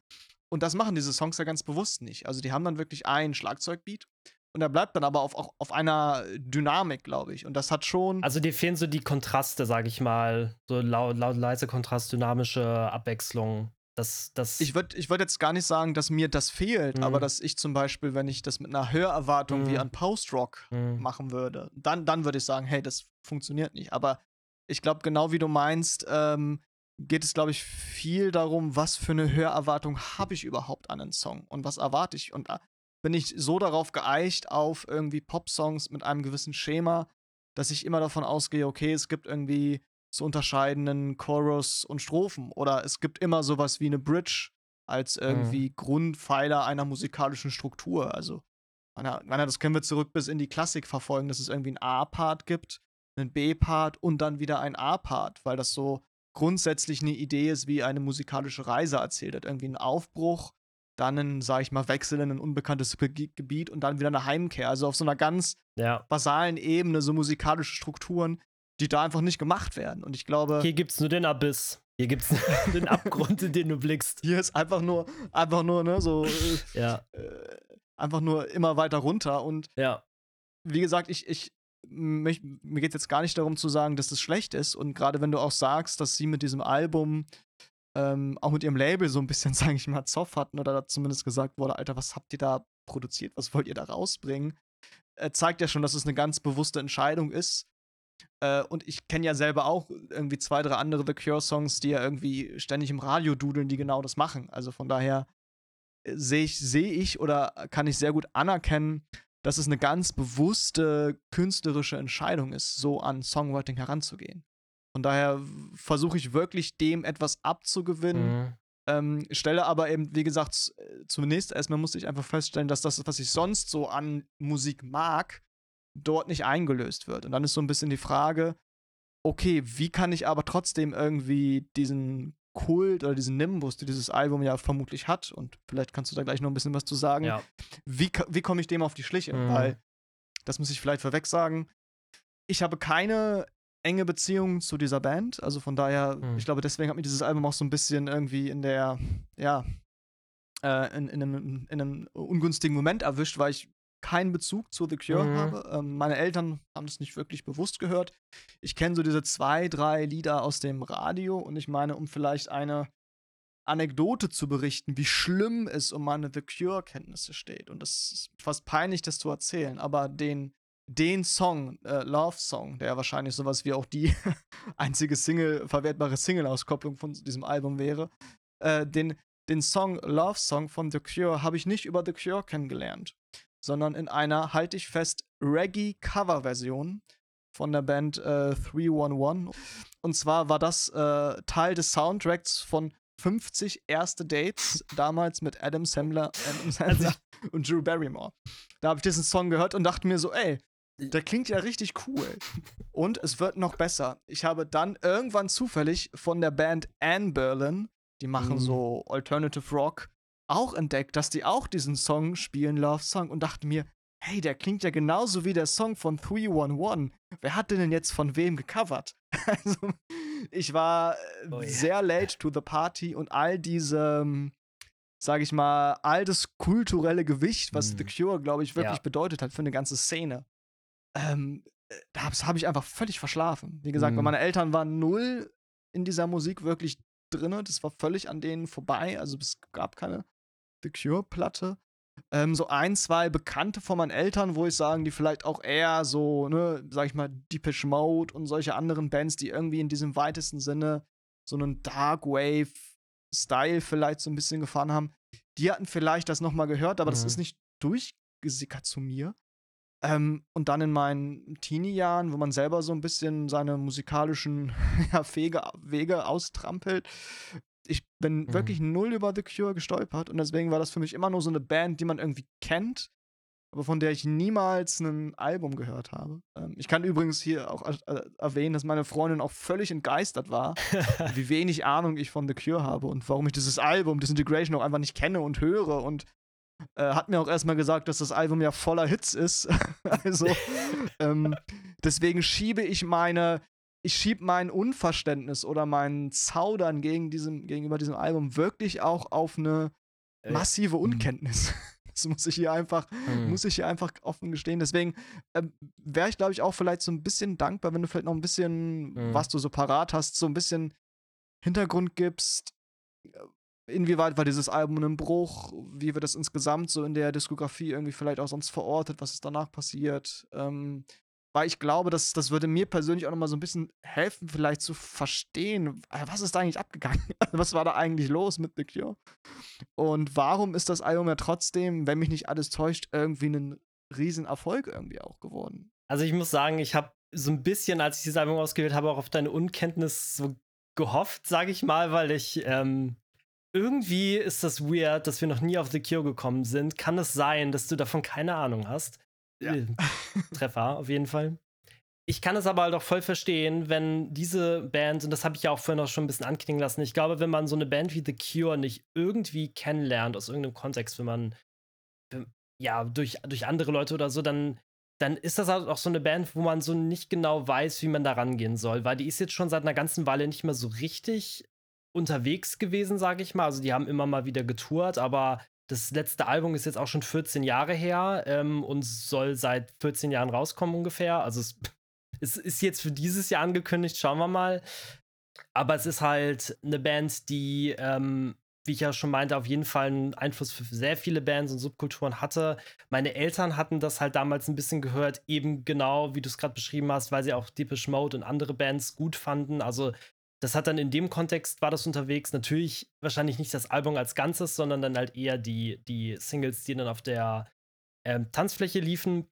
Und das machen diese Songs ja ganz bewusst nicht. Also die haben dann wirklich einen Schlagzeugbeat und der bleibt dann aber auf, auch auf einer Dynamik, glaube ich. Und das hat schon. Also dir fehlen so die Kontraste, sage ich mal, so laut, laut leise Kontrast, dynamische Abwechslung. Das, das ich würde ich würd jetzt gar nicht sagen, dass mir das fehlt, Mhm. aber dass ich zum Beispiel, wenn ich das mit einer Hörerwartung wie Mhm. an Post-Rock Mhm. machen würde, dann, dann würde ich sagen, hey, das funktioniert nicht. Aber ich glaube, genau wie du meinst, ähm, geht es, glaube ich, viel darum, was für eine Hörerwartung habe ich überhaupt an einen Song und was erwarte ich. Und da bin ich so darauf geeicht auf irgendwie Pop-Songs mit einem gewissen Schema, dass ich immer davon ausgehe, okay, es gibt irgendwie zu unterscheidenden Chorus und Strophen oder es gibt immer sowas wie eine Bridge als irgendwie Grundpfeiler einer musikalischen Struktur. Also, das können wir zurück bis in die Klassik verfolgen, dass es irgendwie einen A-Part gibt, einen B-Part und dann wieder ein A-Part, weil das so grundsätzlich eine Idee ist, wie eine musikalische Reise erzählt hat. Irgendwie ein Aufbruch, dann ein, sag ich mal, Wechsel in ein unbekanntes Ge- Gebiet und dann wieder eine Heimkehr. Also auf so einer ganz ja. basalen Ebene, so musikalische Strukturen, die da einfach nicht gemacht werden. Und ich glaube, Hier gibt's nur den Abyss. Hier gibt's den Abgrund, in den du blickst. hier ist einfach nur, einfach nur, ne, so, äh, Ja, äh, einfach nur immer weiter runter. Und ja. wie gesagt, ich, ich, mich, mir geht es jetzt gar nicht darum zu sagen, dass das schlecht ist. Und gerade wenn du auch sagst, dass sie mit diesem Album, ähm, auch mit ihrem Label so ein bisschen, sage ich mal, Zoff hatten oder da zumindest gesagt wurde, Alter, was habt ihr da produziert? Was wollt ihr da rausbringen? Äh, zeigt ja schon, dass es eine ganz bewusste Entscheidung ist. Äh, und ich kenne ja selber auch irgendwie zwei, drei andere The Cure-Songs, die ja irgendwie ständig im Radio dudeln, die genau das machen. Also von daher äh, sehe ich, sehe ich oder kann ich sehr gut anerkennen, dass es eine ganz bewusste künstlerische Entscheidung ist, so an Songwriting heranzugehen. Von daher versuche ich wirklich dem etwas abzugewinnen, Mhm. ähm, stelle aber eben, wie gesagt, zunächst erstmal musste ich einfach feststellen, dass das, was ich sonst so an Musik mag, dort nicht eingelöst wird. Und dann ist so ein bisschen die Frage, okay, wie kann ich aber trotzdem irgendwie diesen Kult oder diesen Nimbus, den dieses Album ja vermutlich hat, und vielleicht kannst du da gleich noch ein bisschen was zu sagen, Ja. wie, wie komme ich dem auf die Schliche? Mhm. Weil, das muss ich vielleicht vorweg sagen, ich habe keine enge Beziehung zu dieser Band. Also von daher, Mhm. ich glaube, deswegen hat mich dieses Album auch so ein bisschen irgendwie in der, ja, äh, in, in, einem, in einem ungünstigen Moment erwischt, weil ich keinen Bezug zu The Cure Mhm. habe. Ähm, meine Eltern haben das nicht wirklich bewusst gehört. Ich kenne so diese zwei, drei Lieder aus dem Radio und ich meine, um vielleicht eine Anekdote zu berichten, wie schlimm es um meine The Cure-Kenntnisse steht. Und das ist fast peinlich, das zu erzählen, aber den, den Song, äh, Love Song, der wahrscheinlich sowas wie auch die einzige Single, verwertbare Single-Auskopplung von diesem Album wäre, äh, den, den Song Love Song von The Cure habe ich nicht über The Cure kennengelernt, sondern in einer, halte ich fest, Reggae-Cover-Version von der Band äh, 311. Und zwar war das äh, Teil des Soundtracks von 50 erste Dates, damals mit Adam Sandler, Adam Sandler und Drew Barrymore. Da habe ich diesen Song gehört und dachte mir so, ey, der klingt ja richtig cool. Und es wird noch besser. Ich habe dann irgendwann zufällig von der Band Anne Berlin, die machen Mhm. so Alternative Rock, auch entdeckt, dass die auch diesen Song spielen, Love Song, und dachte mir, hey, der klingt ja genauso wie der Song von 311. Wer hat den denn jetzt von wem gecovert? Also, ich war äh, Oh ja. sehr late to the party und all diese, ähm, sag ich mal, all das kulturelle Gewicht, was Mhm. The Cure, glaube ich, wirklich Ja. bedeutet hat für eine ganze Szene, ähm, das habe ich einfach völlig verschlafen. Wie gesagt, Mhm. meine Eltern waren null in dieser Musik wirklich drinne. Das war völlig an denen vorbei. Also es gab keine The Cure-Platte. Ähm, so ein, zwei Bekannte von meinen Eltern, wo ich sagen, die vielleicht auch eher so, ne, sag ich mal, Deepish Mode und solche anderen Bands, die irgendwie in diesem weitesten Sinne so einen Dark Wave-Style vielleicht so ein bisschen gefahren haben, die hatten vielleicht das nochmal gehört, aber das Mhm. ist nicht durchgesickert zu mir. Ähm, und dann in meinen Teenie-Jahren, wo man selber so ein bisschen seine musikalischen ja, Wege, Wege austrampelt. Ich bin Mhm. wirklich null über The Cure gestolpert und deswegen war das für mich immer nur so eine Band, die man irgendwie kennt, aber von der ich niemals ein Album gehört habe. Ähm, ich kann übrigens hier auch äh, erwähnen, dass meine Freundin auch völlig entgeistert war, wie wenig Ahnung ich von The Cure habe und warum ich dieses Album, Disintegration, auch einfach nicht kenne und höre und äh, hat mir auch erstmal gesagt, dass das Album ja voller Hits ist. also, ähm, deswegen schiebe ich meine, ich schiebe mein Unverständnis oder mein Zaudern gegen diesem, gegenüber diesem Album wirklich auch auf eine Äh, massive Unkenntnis. Das muss ich hier einfach, Mhm. muss ich hier einfach offen gestehen. Deswegen ähm, wäre ich, glaube ich, auch vielleicht so ein bisschen dankbar, wenn du vielleicht noch ein bisschen, Mhm. was du so parat hast, so ein bisschen Hintergrund gibst. Inwieweit war dieses Album ein Bruch? Wie wird das insgesamt so in der Diskografie irgendwie vielleicht auch sonst verortet? Was ist danach passiert? Ähm, weil ich glaube, das, das würde mir persönlich auch noch mal so ein bisschen helfen, vielleicht zu verstehen, äh, was ist da eigentlich abgegangen? was war da eigentlich los mit The Cure? Und warum ist das Album ja trotzdem, wenn mich nicht alles täuscht, irgendwie ein Riesenerfolg irgendwie auch geworden? Also ich muss sagen, ich habe so ein bisschen, als ich dieses Album ausgewählt habe, auch auf deine Unkenntnis so gehofft, sage ich mal, weil ich ähm, irgendwie ist das weird, dass wir noch nie auf The Cure gekommen sind. Kann es sein, dass du davon keine Ahnung hast? Ja. Äh, Treffer, auf jeden Fall. Ich kann es aber halt auch voll verstehen, wenn diese Band, und das habe ich ja auch vorhin auch schon ein bisschen anklingen lassen, ich glaube, wenn man so eine Band wie The Cure nicht irgendwie kennenlernt, aus irgendeinem Kontext, wenn man, ja, durch, durch andere Leute oder so, dann, dann ist das halt auch so eine Band, wo man so nicht genau weiß, wie man da rangehen soll, weil die ist jetzt schon seit einer ganzen Weile nicht mehr so richtig unterwegs gewesen, sage ich mal. Also die haben immer mal wieder getourt, aber das letzte Album ist jetzt auch schon 14 Jahre her ähm, und soll seit 14 Jahren rauskommen ungefähr. Also es, es ist jetzt für dieses Jahr angekündigt, schauen wir mal. Aber es ist halt eine Band, die, ähm, wie ich ja schon meinte, auf jeden Fall einen Einfluss für sehr viele Bands und Subkulturen hatte. Meine Eltern hatten das halt damals ein bisschen gehört, eben genau, wie du es gerade beschrieben hast, weil sie auch Deepish Mode und andere Bands gut fanden. Also das hat dann in dem Kontext war das unterwegs. Natürlich wahrscheinlich nicht das Album als Ganzes, sondern dann halt eher die, die Singles, die dann auf der ähm, Tanzfläche liefen.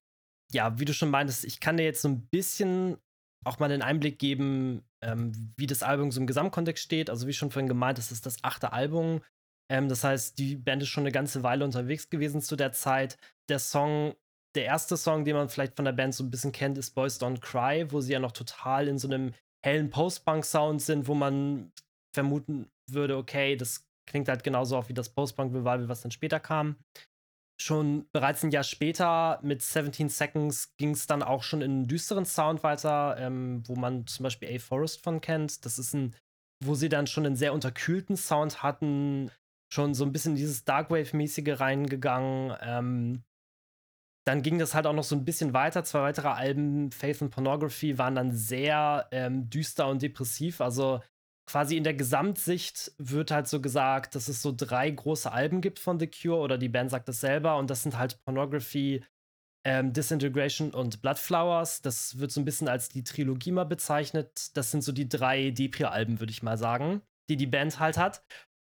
Ja, wie du schon meintest, ich kann dir jetzt so ein bisschen auch mal den Einblick geben, ähm, wie das Album so im Gesamtkontext steht. Also wie schon vorhin gemeint, es ist das achte Album. Ähm, das heißt, die Band ist schon eine ganze Weile unterwegs gewesen zu der Zeit. Der Song, der erste Song, den man vielleicht von der Band so ein bisschen kennt, ist Boys Don't Cry, wo sie ja noch total in so einem hellen Post-Punk-Sound sind, wo man vermuten würde, okay, das klingt halt genauso auch wie das Post-Punk-Revival, was dann später kam. Schon bereits ein Jahr später mit 17 Seconds ging es dann auch schon in einen düsteren Sound weiter, ähm, wo man zum Beispiel A Forest von kennt. Das ist ein, wo sie dann schon einen sehr unterkühlten Sound hatten, schon so ein bisschen dieses Darkwave-mäßige reingegangen. Ähm, dann ging das halt auch noch so ein bisschen weiter. Zwei weitere Alben, Faith and Pornography, waren dann sehr ähm, düster und depressiv. Also quasi in der Gesamtsicht wird halt so gesagt, dass es so drei große Alben gibt von The Cure oder die Band sagt das selber und das sind halt Pornography, ähm, Disintegration und Bloodflowers. Das wird so ein bisschen als die Trilogie mal bezeichnet. Das sind so die drei Depri-Alben, würde ich mal sagen, die die Band halt hat.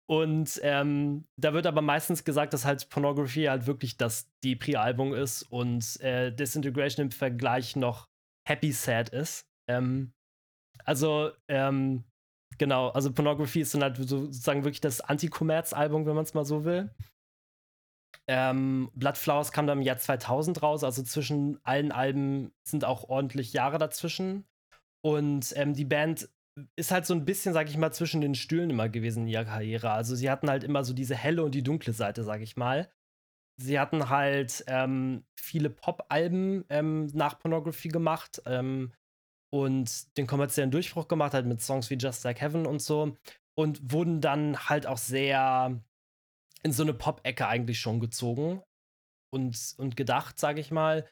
Und ähm, da wird aber meistens gesagt, dass halt Pornography halt wirklich das Depri-Album ist und äh, Disintegration im Vergleich noch Happy Sad ist. Ähm, also, ähm, genau, also Pornography ist dann halt sozusagen wirklich das Anti-Kommerz-Album, wenn man es mal so will. Ähm, Bloodflowers kam dann im Jahr 2000 raus, also zwischen allen Alben sind auch ordentlich Jahre dazwischen. Und ähm, die Band ist halt so ein bisschen, sag ich mal, zwischen den Stühlen immer gewesen in ihrer Karriere. Also sie hatten halt immer so diese helle und die dunkle Seite, sag ich mal. Sie hatten halt ähm, viele Pop-Alben ähm, nach Pornography gemacht ähm, und den kommerziellen Durchbruch gemacht, halt mit Songs wie Just Like Heaven und so. Und wurden dann halt auch sehr in so eine Pop-Ecke eigentlich schon gezogen und, und gedacht, sag ich mal.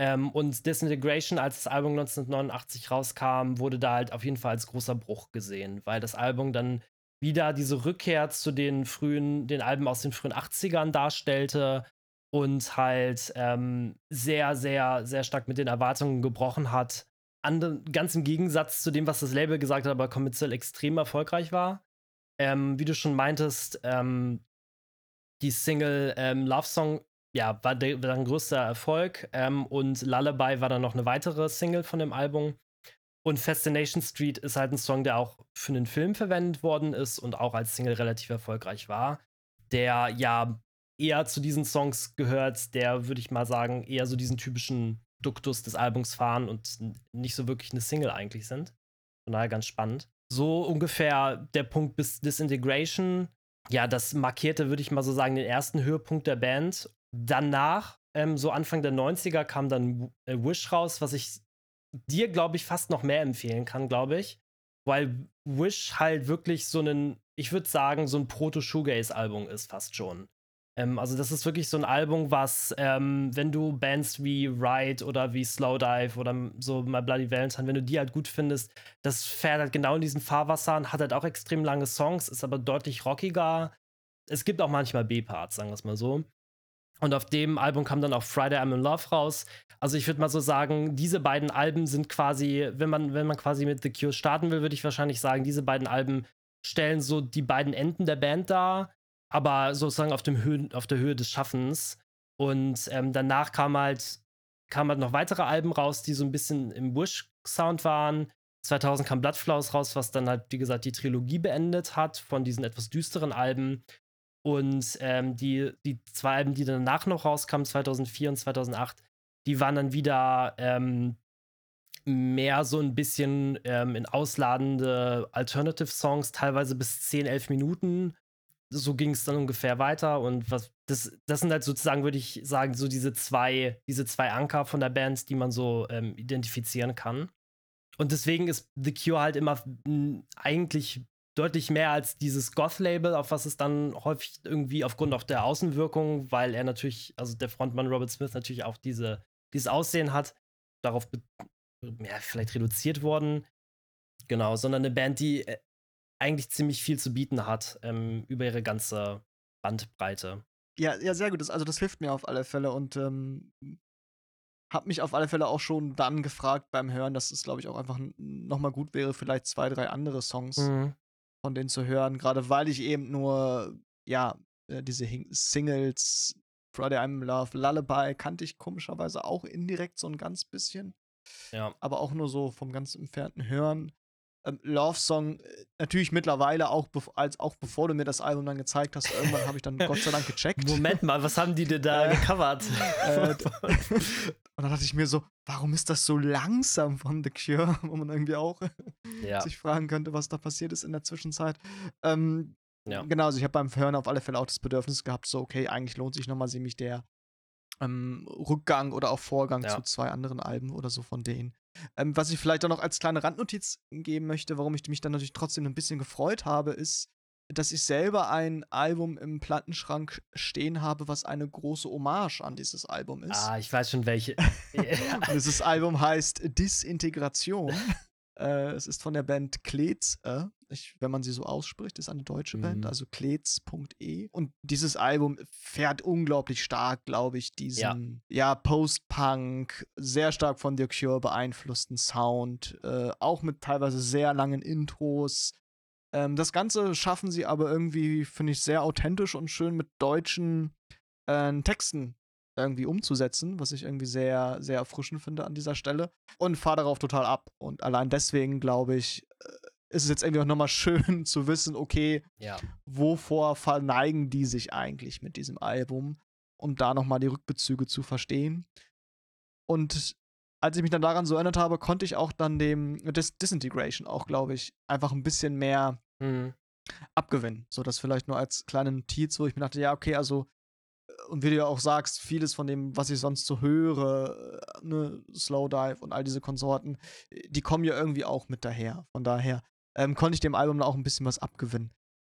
Ähm, und Disintegration, als das Album 1989 rauskam, wurde da halt auf jeden Fall als großer Bruch gesehen, weil das Album dann wieder diese Rückkehr zu den frühen, den Alben aus den frühen 80ern darstellte und halt ähm, sehr, sehr, sehr stark mit den Erwartungen gebrochen hat. Ande, ganz im Gegensatz zu dem, was das Label gesagt hat, aber kommerziell extrem erfolgreich war. Ähm, wie du schon meintest, ähm, die Single ähm, Love Song ja, war, der, größter Erfolg ähm, und Lullaby war dann noch eine weitere Single von dem Album. Und Fascination Street ist halt ein Song, der auch für einen Film verwendet worden ist und auch als Single relativ erfolgreich war. Der ja eher zu diesen Songs gehört, der, würde ich mal sagen, eher so diesen typischen Duktus des Albums fahren und nicht so wirklich eine Single eigentlich sind. Von daher ganz spannend. So ungefähr der Punkt bis Disintegration. Ja, das markierte, würde ich mal so sagen, den ersten Höhepunkt der Band. Danach, ähm, so Anfang der 90er, kam dann äh, Wish raus, was ich dir, glaube ich, fast noch mehr empfehlen kann, glaube ich. Weil Wish halt wirklich so ein, ich würde sagen, so ein Proto-Shoegaze-Album ist fast schon. Ähm, also, das ist wirklich so ein Album, was, ähm, wenn du Bands wie Ride oder wie Slowdive oder so My Bloody Valentine, wenn du die halt gut findest, das fährt halt genau in diesen Fahrwassern, hat halt auch extrem lange Songs, ist aber deutlich rockiger. Es gibt auch manchmal B-Parts, sagen wir es mal so. Und auf dem Album kam dann auch Friday I'm in Love raus. Also ich würde mal so sagen, diese beiden Alben sind quasi, wenn man, wenn man quasi mit The Cure starten will, würde ich wahrscheinlich sagen, diese beiden Alben stellen so die beiden Enden der Band dar, aber sozusagen auf, dem Höhe, auf der Höhe des Schaffens. Und ähm, danach kam halt, kamen halt noch weitere Alben raus, die so ein bisschen im Wish-Sound waren. 2000 kam Bloodflowers raus, was dann halt, wie gesagt, die Trilogie beendet hat von diesen etwas düsteren Alben. Und ähm, die, die zwei Alben, die danach noch rauskamen, 2004 und 2008, die waren dann wieder ähm, mehr so ein bisschen ähm, in ausladende Alternative-Songs, teilweise bis 10, 11 Minuten. So ging es dann ungefähr weiter. Und was, das, das sind halt sozusagen, würde ich sagen, so diese zwei, diese zwei Anker von der Band, die man so ähm, identifizieren kann. Und deswegen ist The Cure halt immer eigentlich deutlich mehr als dieses Goth-Label, auf was es dann häufig irgendwie aufgrund auch der Außenwirkung, weil er natürlich, also der Frontmann Robert Smith natürlich auch diese, dieses Aussehen hat, darauf ja, vielleicht reduziert worden. Genau, sondern eine Band, die äh, eigentlich ziemlich viel zu bieten hat ähm, über ihre ganze Bandbreite. Ja, ja, sehr gut. Das, also das hilft mir auf alle Fälle und ähm, hab mich auf alle Fälle auch schon dann gefragt beim Hören, dass es, glaube ich, auch einfach nochmal gut wäre, vielleicht zwei, drei andere Songs mhm von denen zu hören, gerade weil ich eben nur, ja, äh, diese Singles, Friday I'm in Love, Lullaby kannte ich komischerweise auch indirekt so ein ganz bisschen. Ja. Aber auch nur so vom ganz entfernten Hören. Ähm, Love Song, äh, natürlich mittlerweile auch, als, auch bevor du mir das Album dann gezeigt hast, irgendwann habe ich dann Gott sei Dank gecheckt. Moment mal, was haben die denn da äh, gecovert? Äh, und dann dachte ich mir so, warum ist das so langsam von The Cure? Wo man irgendwie auch ja. sich fragen könnte, was da passiert ist in der Zwischenzeit. Ähm, ja. Genau, also ich habe beim Hören auf alle Fälle auch das Bedürfnis gehabt, so, okay, eigentlich lohnt sich nochmal ziemlich der ähm, Rückgang oder auch Vorgang ja. zu zwei anderen Alben oder so von denen. Ähm, was ich vielleicht auch noch als kleine Randnotiz geben möchte, warum ich mich dann natürlich trotzdem ein bisschen gefreut habe, ist, dass ich selber ein Album im Plattenschrank stehen habe, was eine große Hommage an dieses Album ist. Ah, ich weiß schon welche. dieses Album heißt Disintegration. äh, es ist von der Band Klez, äh, ich, wenn man sie so ausspricht, ist eine deutsche mhm. Band, also klez.e. Und dieses Album fährt unglaublich stark, glaube ich, diesen, ja, ja Post-Punk, sehr stark von The Cure beeinflussten Sound, äh, auch mit teilweise sehr langen Intros ähm, das Ganze schaffen sie aber irgendwie, finde ich, sehr authentisch und schön mit deutschen äh, Texten irgendwie umzusetzen, was ich irgendwie sehr, sehr erfrischend finde an dieser Stelle. Und fahre darauf total ab. Und allein deswegen, glaube ich, äh, ist es jetzt irgendwie auch nochmal schön zu wissen, okay, ja. wovor verneigen die sich eigentlich mit diesem Album, um da nochmal die Rückbezüge zu verstehen. Und als ich mich dann daran so erinnert habe, konnte ich auch dann dem Dis Disintegration auch, glaube ich, einfach ein bisschen mehr mhm. abgewinnen. So das vielleicht nur als kleine Notiz, wo ich mir dachte, ja, okay, also, und wie du ja auch sagst, vieles von dem, was ich sonst so höre, äh, ne, Slowdive und all diese Konsorten, die kommen ja irgendwie auch mit daher. Von daher ähm, konnte ich dem Album auch ein bisschen was abgewinnen.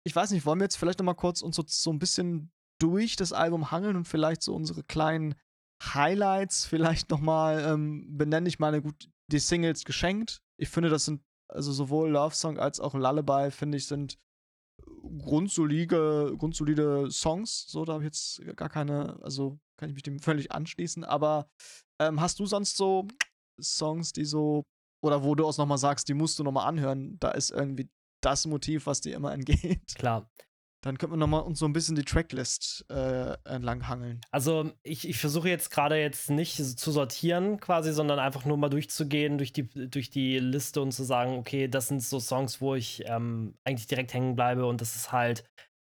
Ich weiß nicht, wollen wir jetzt vielleicht noch mal kurz uns so, so ein bisschen durch das Album hangeln und vielleicht so unsere kleinen Highlights vielleicht nochmal ähm, benenne ich meine gut die Singles geschenkt. Ich finde, das sind also sowohl Love Song als auch Lullaby, finde ich, sind grundsolide, grundsolide Songs. So, da habe ich jetzt gar keine, also kann ich mich dem völlig anschließen. Aber ähm, hast du sonst so Songs, die so, oder wo du auch nochmal sagst, die musst du nochmal anhören, da ist irgendwie das Motiv, was dir immer entgeht? Klar. Dann könnten wir nochmal uns so ein bisschen die Tracklist äh, entlanghangeln. Also ich, ich versuche jetzt gerade jetzt nicht zu sortieren quasi, sondern einfach nur mal durchzugehen durch die, durch die Liste und zu sagen, okay, das sind so Songs, wo ich ähm, eigentlich direkt hängen bleibe und das ist halt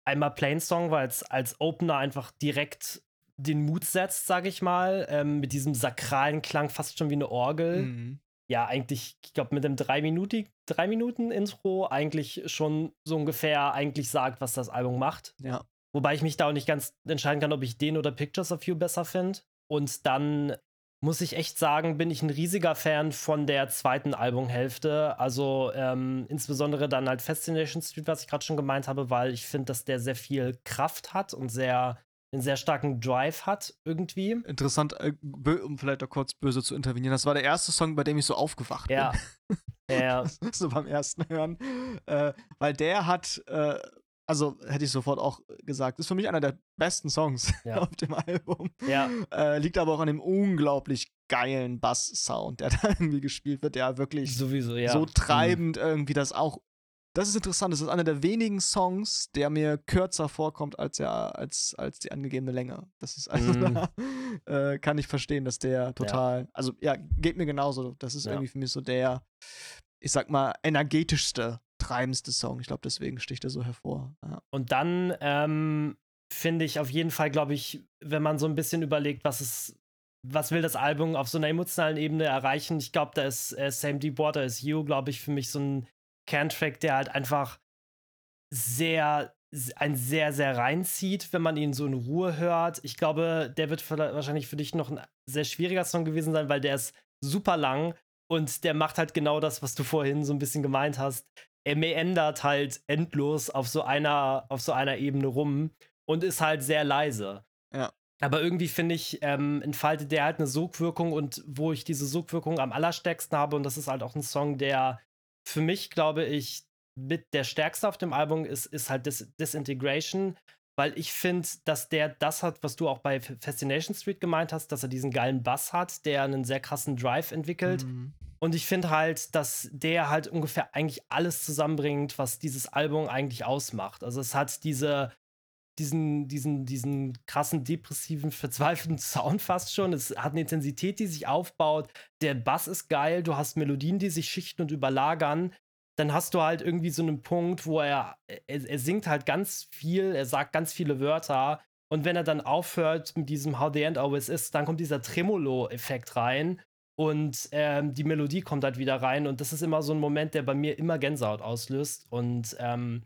einmal Plain Song, weil es als Opener einfach direkt den Mut setzt, sage ich mal, ähm, mit diesem sakralen Klang, fast schon wie eine Orgel. Mhm ja, eigentlich, ich glaube, mit dem drei Minuten, drei Minuten Intro eigentlich schon so ungefähr eigentlich sagt, was das Album macht. Ja. Wobei ich mich da auch nicht ganz entscheiden kann, ob ich den oder Pictures of You besser finde. Und dann muss ich echt sagen, bin ich ein riesiger Fan von der zweiten Albumhälfte. Also ähm, insbesondere dann halt Fascination Street, was ich gerade schon gemeint habe, weil ich finde, dass der sehr viel Kraft hat und sehr einen sehr starken Drive hat, irgendwie. Interessant, äh, um vielleicht auch kurz böse zu intervenieren. Das war der erste Song, bei dem ich so aufgewacht ja. bin. Ja. so beim ersten Hören. Äh, weil der hat, äh, also hätte ich sofort auch gesagt, ist für mich einer der besten Songs ja. auf dem Album. Ja. Äh, liegt aber auch an dem unglaublich geilen Bass-Sound, der da irgendwie gespielt wird, der wirklich Sowieso, ja. so treibend mhm. irgendwie das auch das ist interessant. Das ist einer der wenigen Songs, der mir kürzer vorkommt als, ja, als, als die angegebene Länge. Das ist also, mm. da, äh, kann ich verstehen, dass der total, ja. also ja, geht mir genauso. Das ist ja. irgendwie für mich so der, ich sag mal, energetischste, treibendste Song. Ich glaube, deswegen sticht er so hervor. Ja. Und dann ähm, finde ich auf jeden Fall, glaube ich, wenn man so ein bisschen überlegt, was es was will das Album auf so einer emotionalen Ebene erreichen? Ich glaube, da ist äh, Same Deep Water is You, glaube ich, für mich so ein Kerntrack, der halt einfach sehr, ein sehr, sehr reinzieht, wenn man ihn so in Ruhe hört. Ich glaube, der wird wahrscheinlich für dich noch ein sehr schwieriger Song gewesen sein, weil der ist super lang und der macht halt genau das, was du vorhin so ein bisschen gemeint hast. Er meandert halt endlos auf so einer, auf so einer Ebene rum und ist halt sehr leise. Ja. Aber irgendwie finde ich, ähm, entfaltet der halt eine Sogwirkung und wo ich diese Sogwirkung am allerstärksten habe, und das ist halt auch ein Song, der für mich, glaube ich, mit der stärkste auf dem Album ist, ist halt Dis Disintegration, weil ich finde, dass der das hat, was du auch bei Fascination Street gemeint hast, dass er diesen geilen Bass hat, der einen sehr krassen Drive entwickelt. Mhm. Und ich finde halt, dass der halt ungefähr eigentlich alles zusammenbringt, was dieses Album eigentlich ausmacht. Also es hat diese, diesen, diesen, diesen krassen, depressiven, verzweifelten Sound fast schon. Es hat eine Intensität, die sich aufbaut. Der Bass ist geil. Du hast Melodien, die sich schichten und überlagern. Dann hast du halt irgendwie so einen Punkt, wo er, er, er singt halt ganz viel, er sagt ganz viele Wörter. Und wenn er dann aufhört mit diesem How the End Always Is, dann kommt dieser Tremolo-Effekt rein und ähm, die Melodie kommt halt wieder rein. Und das ist immer so ein Moment, der bei mir immer Gänsehaut auslöst. Und ähm,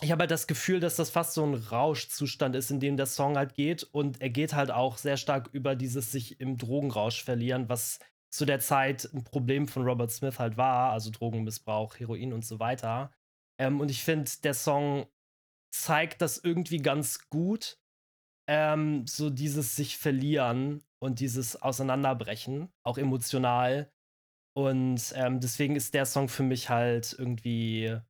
ich habe halt das Gefühl, dass das fast so ein Rauschzustand ist, in dem der Song halt geht. Und er geht halt auch sehr stark über dieses sich im Drogenrausch verlieren, was zu der Zeit ein Problem von Robert Smith halt war, also Drogenmissbrauch, Heroin und so weiter. Ähm, und ich finde, der Song zeigt das irgendwie ganz gut. Ähm, so dieses sich verlieren und dieses Auseinanderbrechen, auch emotional. Und ähm, deswegen ist der Song für mich halt irgendwie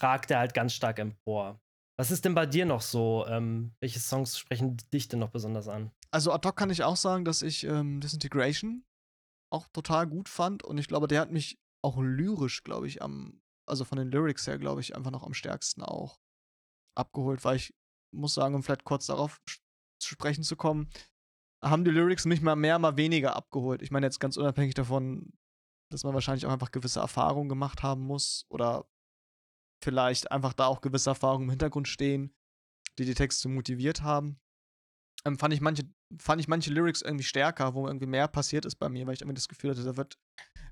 ragt er halt ganz stark empor. Was ist denn bei dir noch so? Ähm, welche Songs sprechen dich denn noch besonders an? Also ad hoc kann ich auch sagen, dass ich ähm, Disintegration auch total gut fand und ich glaube, der hat mich auch lyrisch, glaube ich, am, also von den Lyrics her, glaube ich, einfach noch am stärksten auch abgeholt, weil ich muss sagen, um vielleicht kurz darauf zu sprechen zu kommen, haben die Lyrics mich mal mehr, mal weniger abgeholt. Ich meine jetzt ganz unabhängig davon, dass man wahrscheinlich auch einfach gewisse Erfahrungen gemacht haben muss oder vielleicht einfach da auch gewisse Erfahrungen im Hintergrund stehen, die die Texte motiviert haben. Ähm, fand, ich manche, fand ich manche Lyrics irgendwie stärker, wo irgendwie mehr passiert ist bei mir, weil ich irgendwie das Gefühl hatte, da wird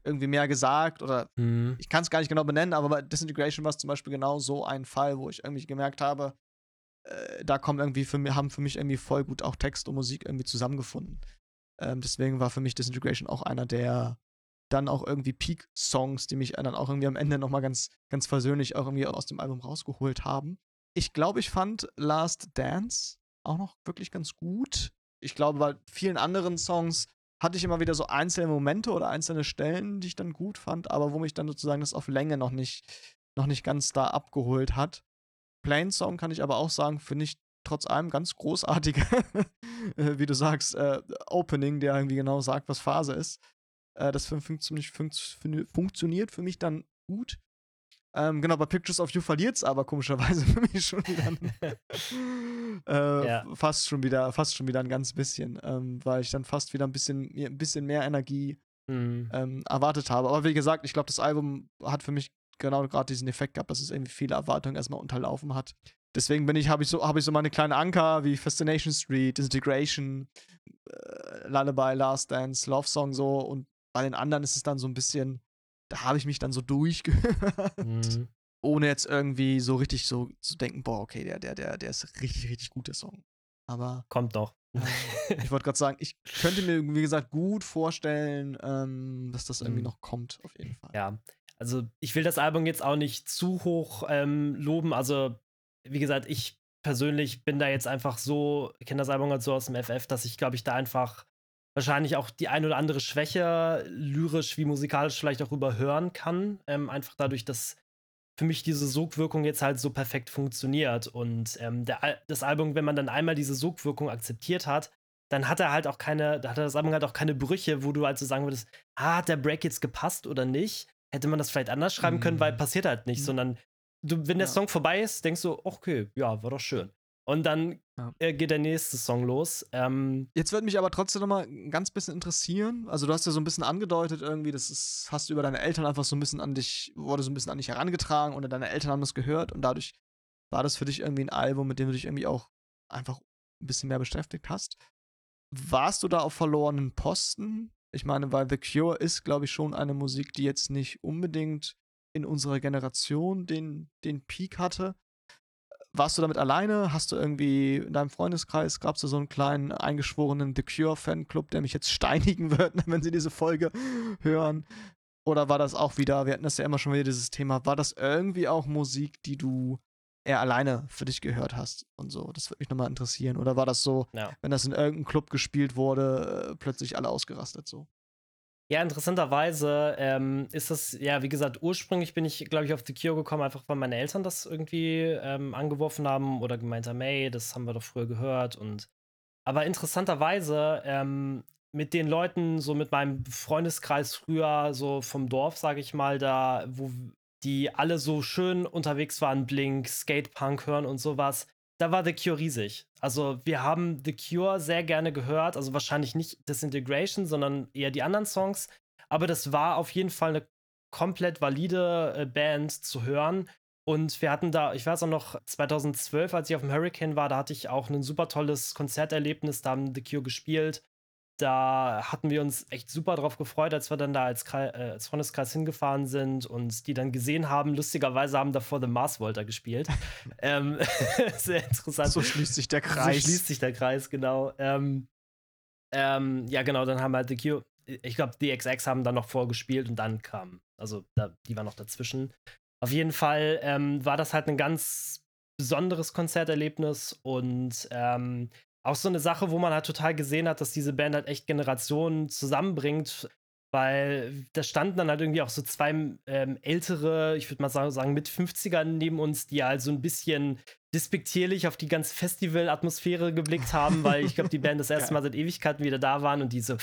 irgendwie mehr gesagt oder mhm. ich kann es gar nicht genau benennen, aber bei Disintegration war es zum Beispiel genau so ein Fall, wo ich irgendwie gemerkt habe, äh, da kommen irgendwie für mich, haben für mich irgendwie voll gut auch Text und Musik irgendwie zusammengefunden. Ähm, deswegen war für mich Disintegration auch einer der dann auch irgendwie Peak-Songs, die mich dann auch irgendwie am Ende nochmal ganz, ganz versöhnlich auch irgendwie aus dem Album rausgeholt haben. Ich glaube, ich fand Last Dance auch noch wirklich ganz gut. ich glaube, bei vielen anderen Songs hatte ich immer wieder so einzelne Momente oder einzelne Stellen, die ich dann gut fand, aber wo mich dann sozusagen das auf Länge noch nicht, noch nicht ganz da abgeholt hat. Plain Song kann ich aber auch sagen, finde ich trotz allem ganz großartige, äh, wie du sagst, äh, Opening, der irgendwie genau sagt, was Phase ist. Äh, das fun fun fun funktioniert für mich dann gut. Ähm, genau, bei Pictures of You verliert es aber komischerweise für mich schon wieder. äh, ja. Fast schon wieder, fast schon wieder ein ganz bisschen, ähm, weil ich dann fast wieder ein bisschen, ein bisschen mehr Energie mhm. ähm, erwartet habe. Aber wie gesagt, ich glaube, das Album hat für mich genau gerade diesen Effekt gehabt, dass es irgendwie viele Erwartungen erstmal unterlaufen hat. Deswegen bin ich, habe ich so, habe ich so meine kleinen Anker wie Fascination Street, Disintegration, äh, Lullaby, Last Dance, Love Song so und bei den anderen ist es dann so ein bisschen, da habe ich mich dann so durchgehört. Mhm. Ohne jetzt irgendwie so richtig so zu denken, boah, okay, der, der, der, der ist richtig, richtig guter Song. Aber. Kommt doch. Äh, ich wollte gerade sagen, ich könnte mir, wie gesagt, gut vorstellen, ähm, dass das irgendwie mhm. noch kommt, auf jeden Fall. Ja. Also, ich will das Album jetzt auch nicht zu hoch ähm, loben. Also, wie gesagt, ich persönlich bin da jetzt einfach so, kenne das Album halt so aus dem FF, dass ich, glaube ich, da einfach wahrscheinlich auch die ein oder andere Schwäche lyrisch wie musikalisch vielleicht auch überhören kann. Ähm, einfach dadurch, dass für mich diese Sogwirkung jetzt halt so perfekt funktioniert. Und ähm, der, das Album, wenn man dann einmal diese Sogwirkung akzeptiert hat, dann hat er halt auch keine, da hat das Album halt auch keine Brüche, wo du halt so sagen würdest, ah, hat der Break jetzt gepasst oder nicht? Hätte man das vielleicht anders schreiben können, weil mhm. passiert halt nicht, mhm. sondern du, wenn der Song vorbei ist, denkst du, okay, ja, war doch schön. Und dann ja. äh, geht der nächste Song los. Ähm, Jetzt würde mich aber trotzdem noch mal ein ganz bisschen interessieren. Also, du hast ja so ein bisschen angedeutet, irgendwie, das ist, hast du über deine Eltern einfach so ein bisschen an dich, wurde so ein bisschen an dich herangetragen oder deine Eltern haben das gehört und dadurch war das für dich irgendwie ein Album, mit dem du dich irgendwie auch einfach ein bisschen mehr beschäftigt hast. Warst du da auf verlorenen Posten? Ich meine, weil The Cure ist, glaube ich, schon eine Musik, die jetzt nicht unbedingt in unserer Generation den, den Peak hatte. Warst du damit alleine? Hast du irgendwie in deinem Freundeskreis, gab es da so einen kleinen eingeschworenen The Cure-Fanclub, der mich jetzt steinigen wird, wenn sie diese Folge hören? Oder war das auch wieder, wir hatten das ja immer schon wieder dieses Thema, war das irgendwie auch Musik, die du eher alleine für dich gehört hast und so? Das würde mich nochmal interessieren. Oder war das so, ja. wenn das in irgendeinem Club gespielt wurde, äh, plötzlich alle ausgerastet so? Ja, interessanterweise ähm, ist das, ja, wie gesagt, ursprünglich bin ich, glaube ich, auf The Cure gekommen, einfach weil meine Eltern das irgendwie ähm, angeworfen haben oder gemeint haben, hey, das haben wir doch früher gehört. Und aber interessanterweise, ähm, mit den Leuten, so mit meinem Freundeskreis früher, so vom Dorf, sage ich mal, da, wo die alle so schön unterwegs waren, Blink, Skatepunk hören und sowas, da war The Cure riesig. Also wir haben The Cure sehr gerne gehört, also wahrscheinlich nicht Disintegration, sondern eher die anderen Songs. Aber das war auf jeden Fall eine komplett valide äh, Band zu hören. Und wir hatten da, ich weiß auch noch, 2012, als ich auf dem Hurricane war, da hatte ich auch ein super tolles Konzerterlebnis. Da haben The Cure gespielt da hatten wir uns echt super drauf gefreut, als wir dann da als, Kre äh, als Freundeskreis hingefahren sind und die dann gesehen haben. Lustigerweise haben davor The Mars Volta gespielt. ähm, sehr interessant. So schließt sich der Kreis. So schließt sich der Kreis, genau. Ähm, ähm, ja, genau, dann haben halt The Q, ich glaube, die XX haben dann noch vorgespielt und dann kam, also da, die war noch dazwischen. Auf jeden Fall ähm, war das halt ein ganz besonderes Konzerterlebnis und ähm, auch so eine Sache, wo man halt total gesehen hat, dass diese Band halt echt Generationen zusammenbringt, weil da standen dann halt irgendwie auch so zwei ähm, ältere, ich würde mal sagen, mit 50ern neben uns, die halt so ein bisschen despektierlich auf die ganze Festival-Atmosphäre geblickt haben, weil ich glaube, die Band das erste Mal seit Ewigkeiten wieder da waren und die so,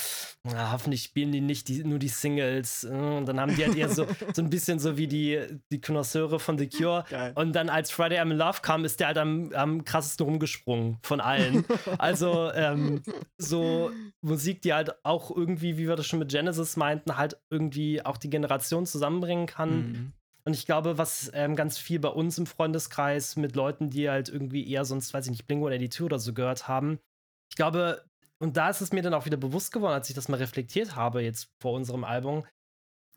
na, hoffentlich spielen die nicht die, nur die Singles. Und dann haben die halt eher so, so ein bisschen so wie die, die Connoisseure von The Cure. Geil. Und dann als Friday I'm in Love kam, ist der halt am, am krassesten rumgesprungen von allen. also ähm, so Musik, die halt auch irgendwie, wie wir das schon mit Genesis meinten, halt irgendwie auch die Generation zusammenbringen kann. Mhm und ich glaube, was ähm, ganz viel bei uns im Freundeskreis mit Leuten, die halt irgendwie eher sonst, weiß ich nicht, Blingo oder die Tür oder so gehört haben, ich glaube, und da ist es mir dann auch wieder bewusst geworden, als ich das mal reflektiert habe, jetzt vor unserem Album,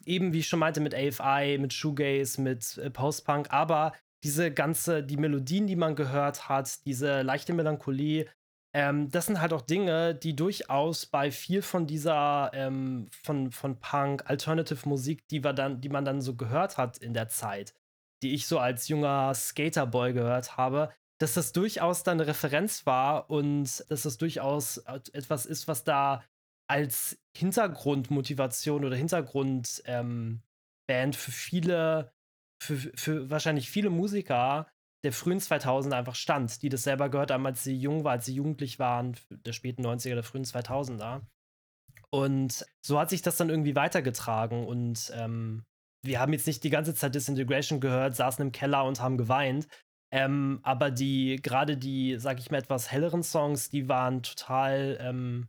eben wie ich schon meinte, mit AFI, mit Shoegaze, mit äh, Postpunk, aber diese ganze, die Melodien, die man gehört hat, diese leichte Melancholie, ähm, das sind halt auch Dinge, die durchaus bei viel von dieser ähm, von, von Punk, Alternative Musik, die wir dann, die man dann so gehört hat in der Zeit, die ich so als junger Skaterboy gehört habe, dass das durchaus da eine Referenz war und dass das durchaus etwas ist, was da als Hintergrundmotivation oder Hintergrundband ähm, für viele, für, für wahrscheinlich viele Musiker der frühen 2000er einfach stand, die das selber gehört haben, als sie jung waren, als sie jugendlich waren, der späten 90er, der frühen 2000er. Und so hat sich das dann irgendwie weitergetragen und ähm, wir haben jetzt nicht die ganze Zeit Disintegration gehört, saßen im Keller und haben geweint. Ähm, aber die, gerade die, sag ich mal, etwas helleren Songs, die waren total, ähm,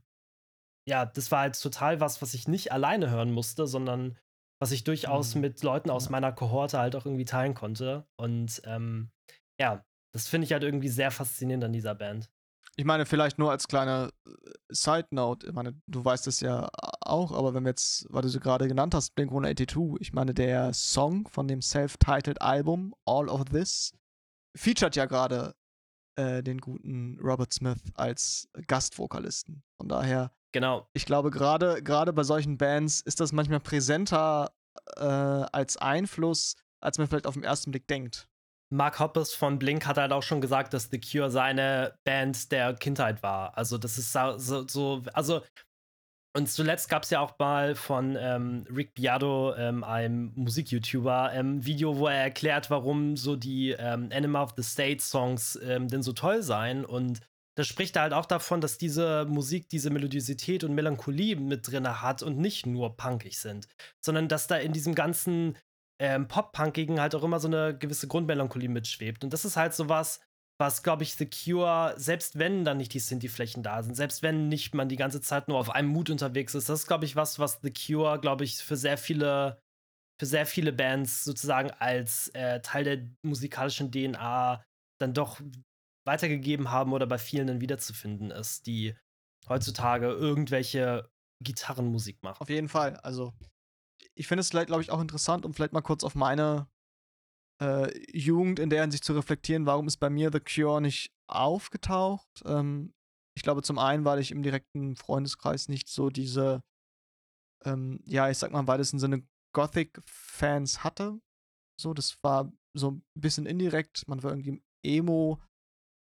ja, das war halt total was, was ich nicht alleine hören musste, sondern was ich durchaus mhm. mit Leuten aus meiner Kohorte halt auch irgendwie teilen konnte. Und ähm, ja, das finde ich halt irgendwie sehr faszinierend an dieser Band. Ich meine, vielleicht nur als kleine äh, Side Note, ich meine, du weißt es ja auch, aber wenn wir jetzt, weil du sie gerade genannt hast, Blink 182, ich meine, der Song von dem self-titled Album All of This featured ja gerade äh, den guten Robert Smith als Gastvokalisten. Von daher, genau. Ich glaube, gerade gerade bei solchen Bands ist das manchmal präsenter äh, als Einfluss, als man vielleicht auf den ersten Blick denkt. Mark Hoppes von Blink hat halt auch schon gesagt, dass The Cure seine Band der Kindheit war. Also, das ist so, so also und zuletzt gab es ja auch mal von ähm, Rick Biado, ähm, einem Musik-YouTuber, ein ähm, Video, wo er erklärt, warum so die ähm, Animal of the State Songs ähm, denn so toll seien. Und da spricht er halt auch davon, dass diese Musik diese Melodiosität und Melancholie mit drin hat und nicht nur punkig sind, sondern dass da in diesem ganzen ähm, Pop-Punkigen halt auch immer so eine gewisse Grundmelancholie mitschwebt. Und das ist halt so was, was, glaube ich, The Cure, selbst wenn dann nicht die Sinti-Flächen da sind, selbst wenn nicht man die ganze Zeit nur auf einem Mut unterwegs ist, das ist, glaube ich, was, was The Cure, glaube ich, für sehr viele, für sehr viele Bands sozusagen als äh, Teil der musikalischen DNA dann doch weitergegeben haben oder bei vielen dann wiederzufinden ist, die heutzutage irgendwelche Gitarrenmusik machen. Auf jeden Fall. Also, ich finde es vielleicht, glaube ich, auch interessant, um vielleicht mal kurz auf meine äh, Jugend in der Hinsicht zu reflektieren, warum ist bei mir The Cure nicht aufgetaucht. Ähm, ich glaube, zum einen, weil ich im direkten Freundeskreis nicht so diese, ähm, ja, ich sag mal im weitesten Sinne Gothic-Fans hatte. So, das war so ein bisschen indirekt. Man war irgendwie Emo,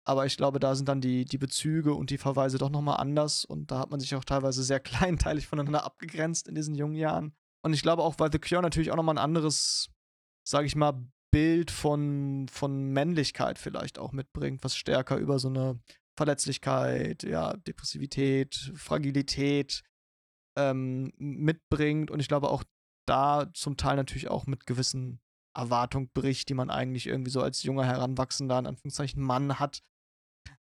aber ich glaube, da sind dann die, die Bezüge und die Verweise doch nochmal anders und da hat man sich auch teilweise sehr kleinteilig voneinander abgegrenzt in diesen jungen Jahren. Und ich glaube auch, weil The Cure natürlich auch nochmal ein anderes, sag ich mal, Bild von, von Männlichkeit vielleicht auch mitbringt, was stärker über so eine Verletzlichkeit, ja, Depressivität, Fragilität ähm, mitbringt. Und ich glaube auch da zum Teil natürlich auch mit gewissen Erwartungen bricht, die man eigentlich irgendwie so als junger Heranwachsender, in Anführungszeichen, Mann hat.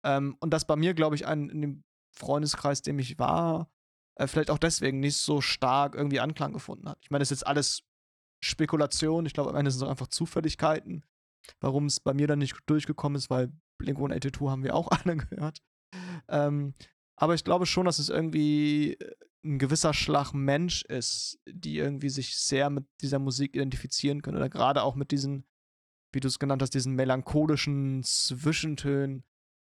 Ähm, und das bei mir, glaube ich, ein, in dem Freundeskreis, dem ich war, äh, vielleicht auch deswegen nicht so stark irgendwie Anklang gefunden hat. Ich meine, das ist jetzt alles Spekulation. Ich glaube, am Ende sind es einfach Zufälligkeiten, warum es bei mir dann nicht durchgekommen ist, weil Blink 182 haben wir auch alle gehört. Ähm, aber ich glaube schon, dass es irgendwie äh, ein gewisser Schlag Mensch ist, die irgendwie sich sehr mit dieser Musik identifizieren können. Oder gerade auch mit diesen, wie du es genannt hast, diesen melancholischen Zwischentönen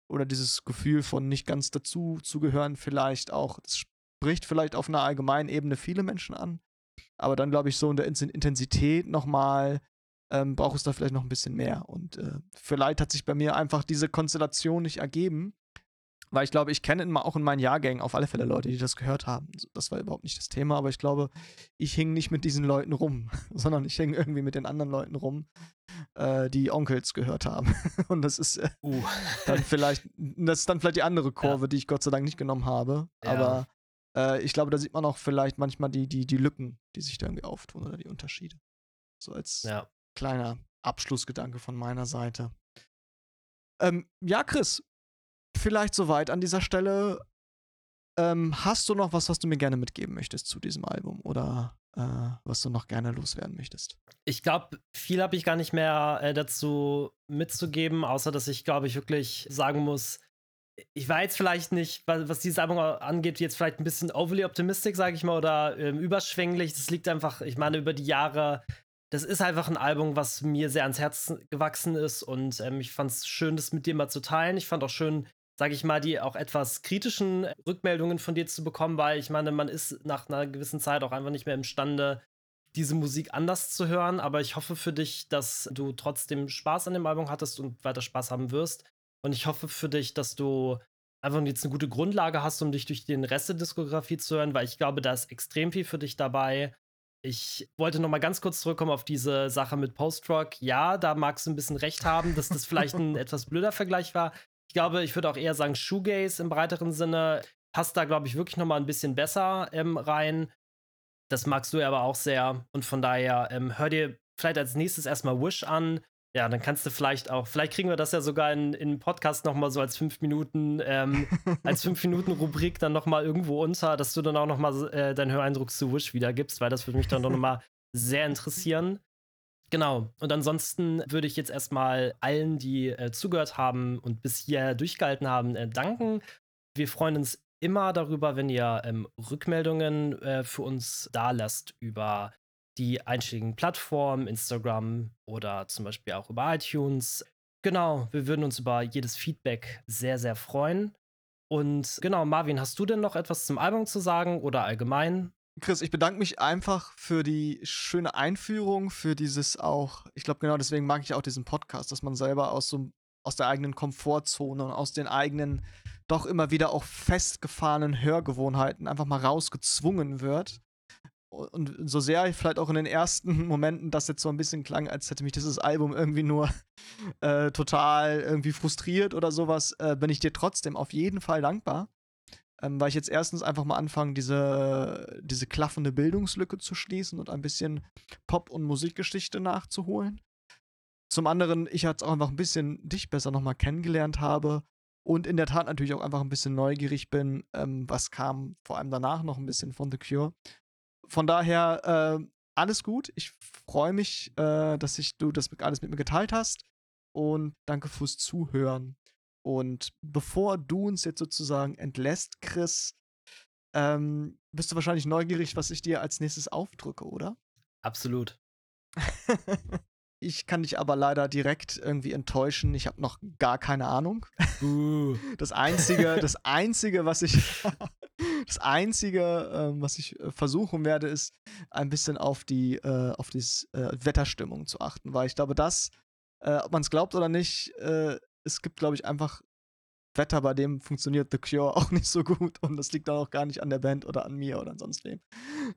oder dieses Gefühl von nicht ganz dazu zu gehören, vielleicht auch. Das spricht vielleicht auf einer allgemeinen Ebene viele Menschen an. Aber dann glaube ich, so in der Intensität nochmal ähm, braucht es da vielleicht noch ein bisschen mehr. Und äh, vielleicht hat sich bei mir einfach diese Konstellation nicht ergeben. Weil ich glaube, ich kenne auch in meinen Jahrgängen auf alle Fälle Leute, die das gehört haben. Das war überhaupt nicht das Thema, aber ich glaube, ich hing nicht mit diesen Leuten rum, sondern ich hing irgendwie mit den anderen Leuten rum, äh, die Onkels gehört haben. Und das ist äh, uh. dann vielleicht, das ist dann vielleicht die andere Kurve, ja. die ich Gott sei Dank nicht genommen habe. Ja. Aber äh, ich glaube, da sieht man auch vielleicht manchmal die, die, die Lücken, die sich da irgendwie auftun oder die Unterschiede. So als ja. kleiner Abschlussgedanke von meiner Seite. Ähm, ja, Chris, vielleicht soweit an dieser Stelle. Ähm, hast du noch was, was du mir gerne mitgeben möchtest zu diesem Album oder äh, was du noch gerne loswerden möchtest? Ich glaube, viel habe ich gar nicht mehr äh, dazu mitzugeben, außer dass ich, glaube ich, wirklich sagen muss, ich war jetzt vielleicht nicht, was, dieses Album angeht, jetzt vielleicht ein bisschen overly optimistic, sage ich mal, oder ähm, überschwänglich. Das liegt einfach, ich meine, über die Jahre, das ist einfach ein Album, was mir sehr ans Herz gewachsen ist und ähm, ich fand es schön, das mit dir mal zu teilen. Ich fand auch schön, sage ich mal, die auch etwas kritischen Rückmeldungen von dir zu bekommen, weil ich meine, man ist nach einer gewissen Zeit auch einfach nicht mehr imstande, diese Musik anders zu hören. Aber ich hoffe für dich, dass du trotzdem Spaß an dem Album hattest und weiter Spaß haben wirst. Und ich hoffe für dich, dass du einfach jetzt eine gute Grundlage hast, um dich durch den Rest der Diskografie zu hören, weil ich glaube, da ist extrem viel für dich dabei. Ich wollte noch mal ganz kurz zurückkommen auf diese Sache mit Post-Rock. Ja, da magst du ein bisschen recht haben, dass das vielleicht ein etwas blöder Vergleich war. Ich glaube, ich würde auch eher sagen, Shoegaze im breiteren Sinne passt da, glaube ich, wirklich noch mal ein bisschen besser ähm, rein. Das magst du ja aber auch sehr. Und von daher, ähm, hör dir vielleicht als nächstes erstmal Wish an. Ja, dann kannst du vielleicht auch, vielleicht kriegen wir das ja sogar in, in Podcast noch mal so als fünf Minuten, ähm, als fünf Minuten Rubrik dann noch mal irgendwo unter, dass du dann auch noch mal äh, deinen Höreindruck zu Wish wiedergibst, weil das würde mich dann noch mal sehr interessieren. Genau. Und ansonsten würde ich jetzt erstmal allen, die äh, zugehört haben und bis hier durchgehalten haben, äh, danken. Wir freuen uns immer darüber, wenn ihr ähm, Rückmeldungen äh, für uns da lasst über die einschlägigen Plattformen, Instagram oder zum Beispiel auch über iTunes. Genau, wir würden uns über jedes Feedback sehr, sehr freuen. Und genau, Marvin, hast du denn noch etwas zum Album zu sagen oder allgemein? Chris, ich bedanke mich einfach für die schöne Einführung, für dieses auch, ich glaube genau deswegen mag ich auch diesen Podcast, dass man selber aus so aus der eigenen Komfortzone und aus den eigenen doch immer wieder auch festgefahrenen Hörgewohnheiten einfach mal rausgezwungen wird und so sehr ich vielleicht auch in den ersten Momenten das jetzt so ein bisschen klang, als hätte mich dieses Album irgendwie nur äh, total irgendwie frustriert oder sowas, äh, bin ich dir trotzdem auf jeden Fall dankbar. Ähm, weil ich jetzt erstens einfach mal anfange, diese, diese klaffende Bildungslücke zu schließen und ein bisschen Pop- und Musikgeschichte nachzuholen. Zum anderen, ich jetzt auch einfach ein bisschen dich besser nochmal kennengelernt habe und in der Tat natürlich auch einfach ein bisschen neugierig bin, ähm, was kam vor allem danach noch ein bisschen von The Cure von daher äh, alles gut. Ich freue mich, äh, dass ich, du das alles mit mir geteilt hast. Und danke fürs Zuhören. Und bevor du uns jetzt sozusagen entlässt, Chris, ähm, bist du wahrscheinlich neugierig, was ich dir als nächstes aufdrücke, oder? Absolut. Ich kann dich aber leider direkt irgendwie enttäuschen. Ich habe noch gar keine Ahnung. Uh. Das einzige, das einzige, was ich, das einzige, äh, was ich äh, versuchen werde, ist ein bisschen auf die, äh, auf die äh, Wetterstimmung zu achten, weil ich glaube, das, äh, ob man es glaubt oder nicht, äh, es gibt, glaube ich, einfach Wetter, bei dem funktioniert The Cure auch nicht so gut und das liegt dann auch gar nicht an der Band oder an mir oder an sonst wem.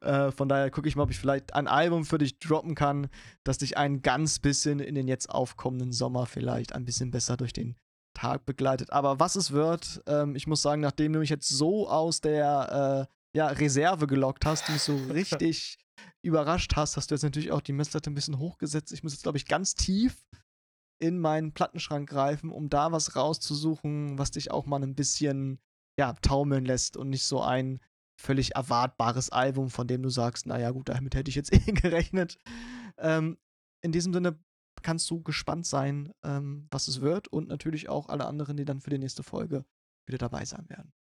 Äh, von daher gucke ich mal, ob ich vielleicht ein Album für dich droppen kann, das dich ein ganz bisschen in den jetzt aufkommenden Sommer vielleicht ein bisschen besser durch den Tag begleitet. Aber was es wird, ähm, ich muss sagen, nachdem du mich jetzt so aus der äh, ja, Reserve gelockt hast, mich so richtig überrascht hast, hast du jetzt natürlich auch die Messlatte ein bisschen hochgesetzt. Ich muss jetzt, glaube ich, ganz tief in meinen Plattenschrank greifen, um da was rauszusuchen, was dich auch mal ein bisschen ja, taumeln lässt und nicht so ein völlig erwartbares Album, von dem du sagst, naja gut, damit hätte ich jetzt eh gerechnet. Ähm, in diesem Sinne kannst du gespannt sein, ähm, was es wird und natürlich auch alle anderen, die dann für die nächste Folge wieder dabei sein werden.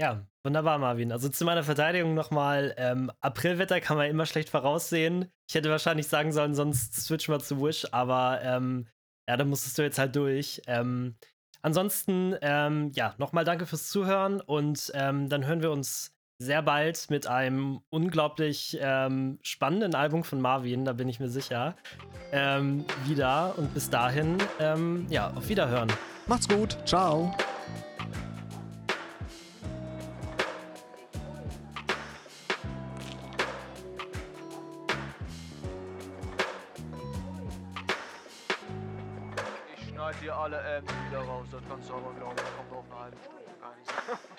Ja, wunderbar, Marvin. Also zu meiner Verteidigung nochmal, ähm, Aprilwetter kann man immer schlecht voraussehen. Ich hätte wahrscheinlich sagen sollen, sonst switch mal zu Wish, aber ähm, ja, da musstest du jetzt halt durch. Ähm, ansonsten, ähm, ja, nochmal danke fürs Zuhören und ähm, dann hören wir uns sehr bald mit einem unglaublich ähm, spannenden Album von Marvin, da bin ich mir sicher, ähm, wieder. Und bis dahin, ähm, ja, auf Wiederhören. Macht's gut. Ciao. schneid dir alle Amps wieder raus, das kannst du aber glauben, kommt auf eine halbe Stunde gar nicht.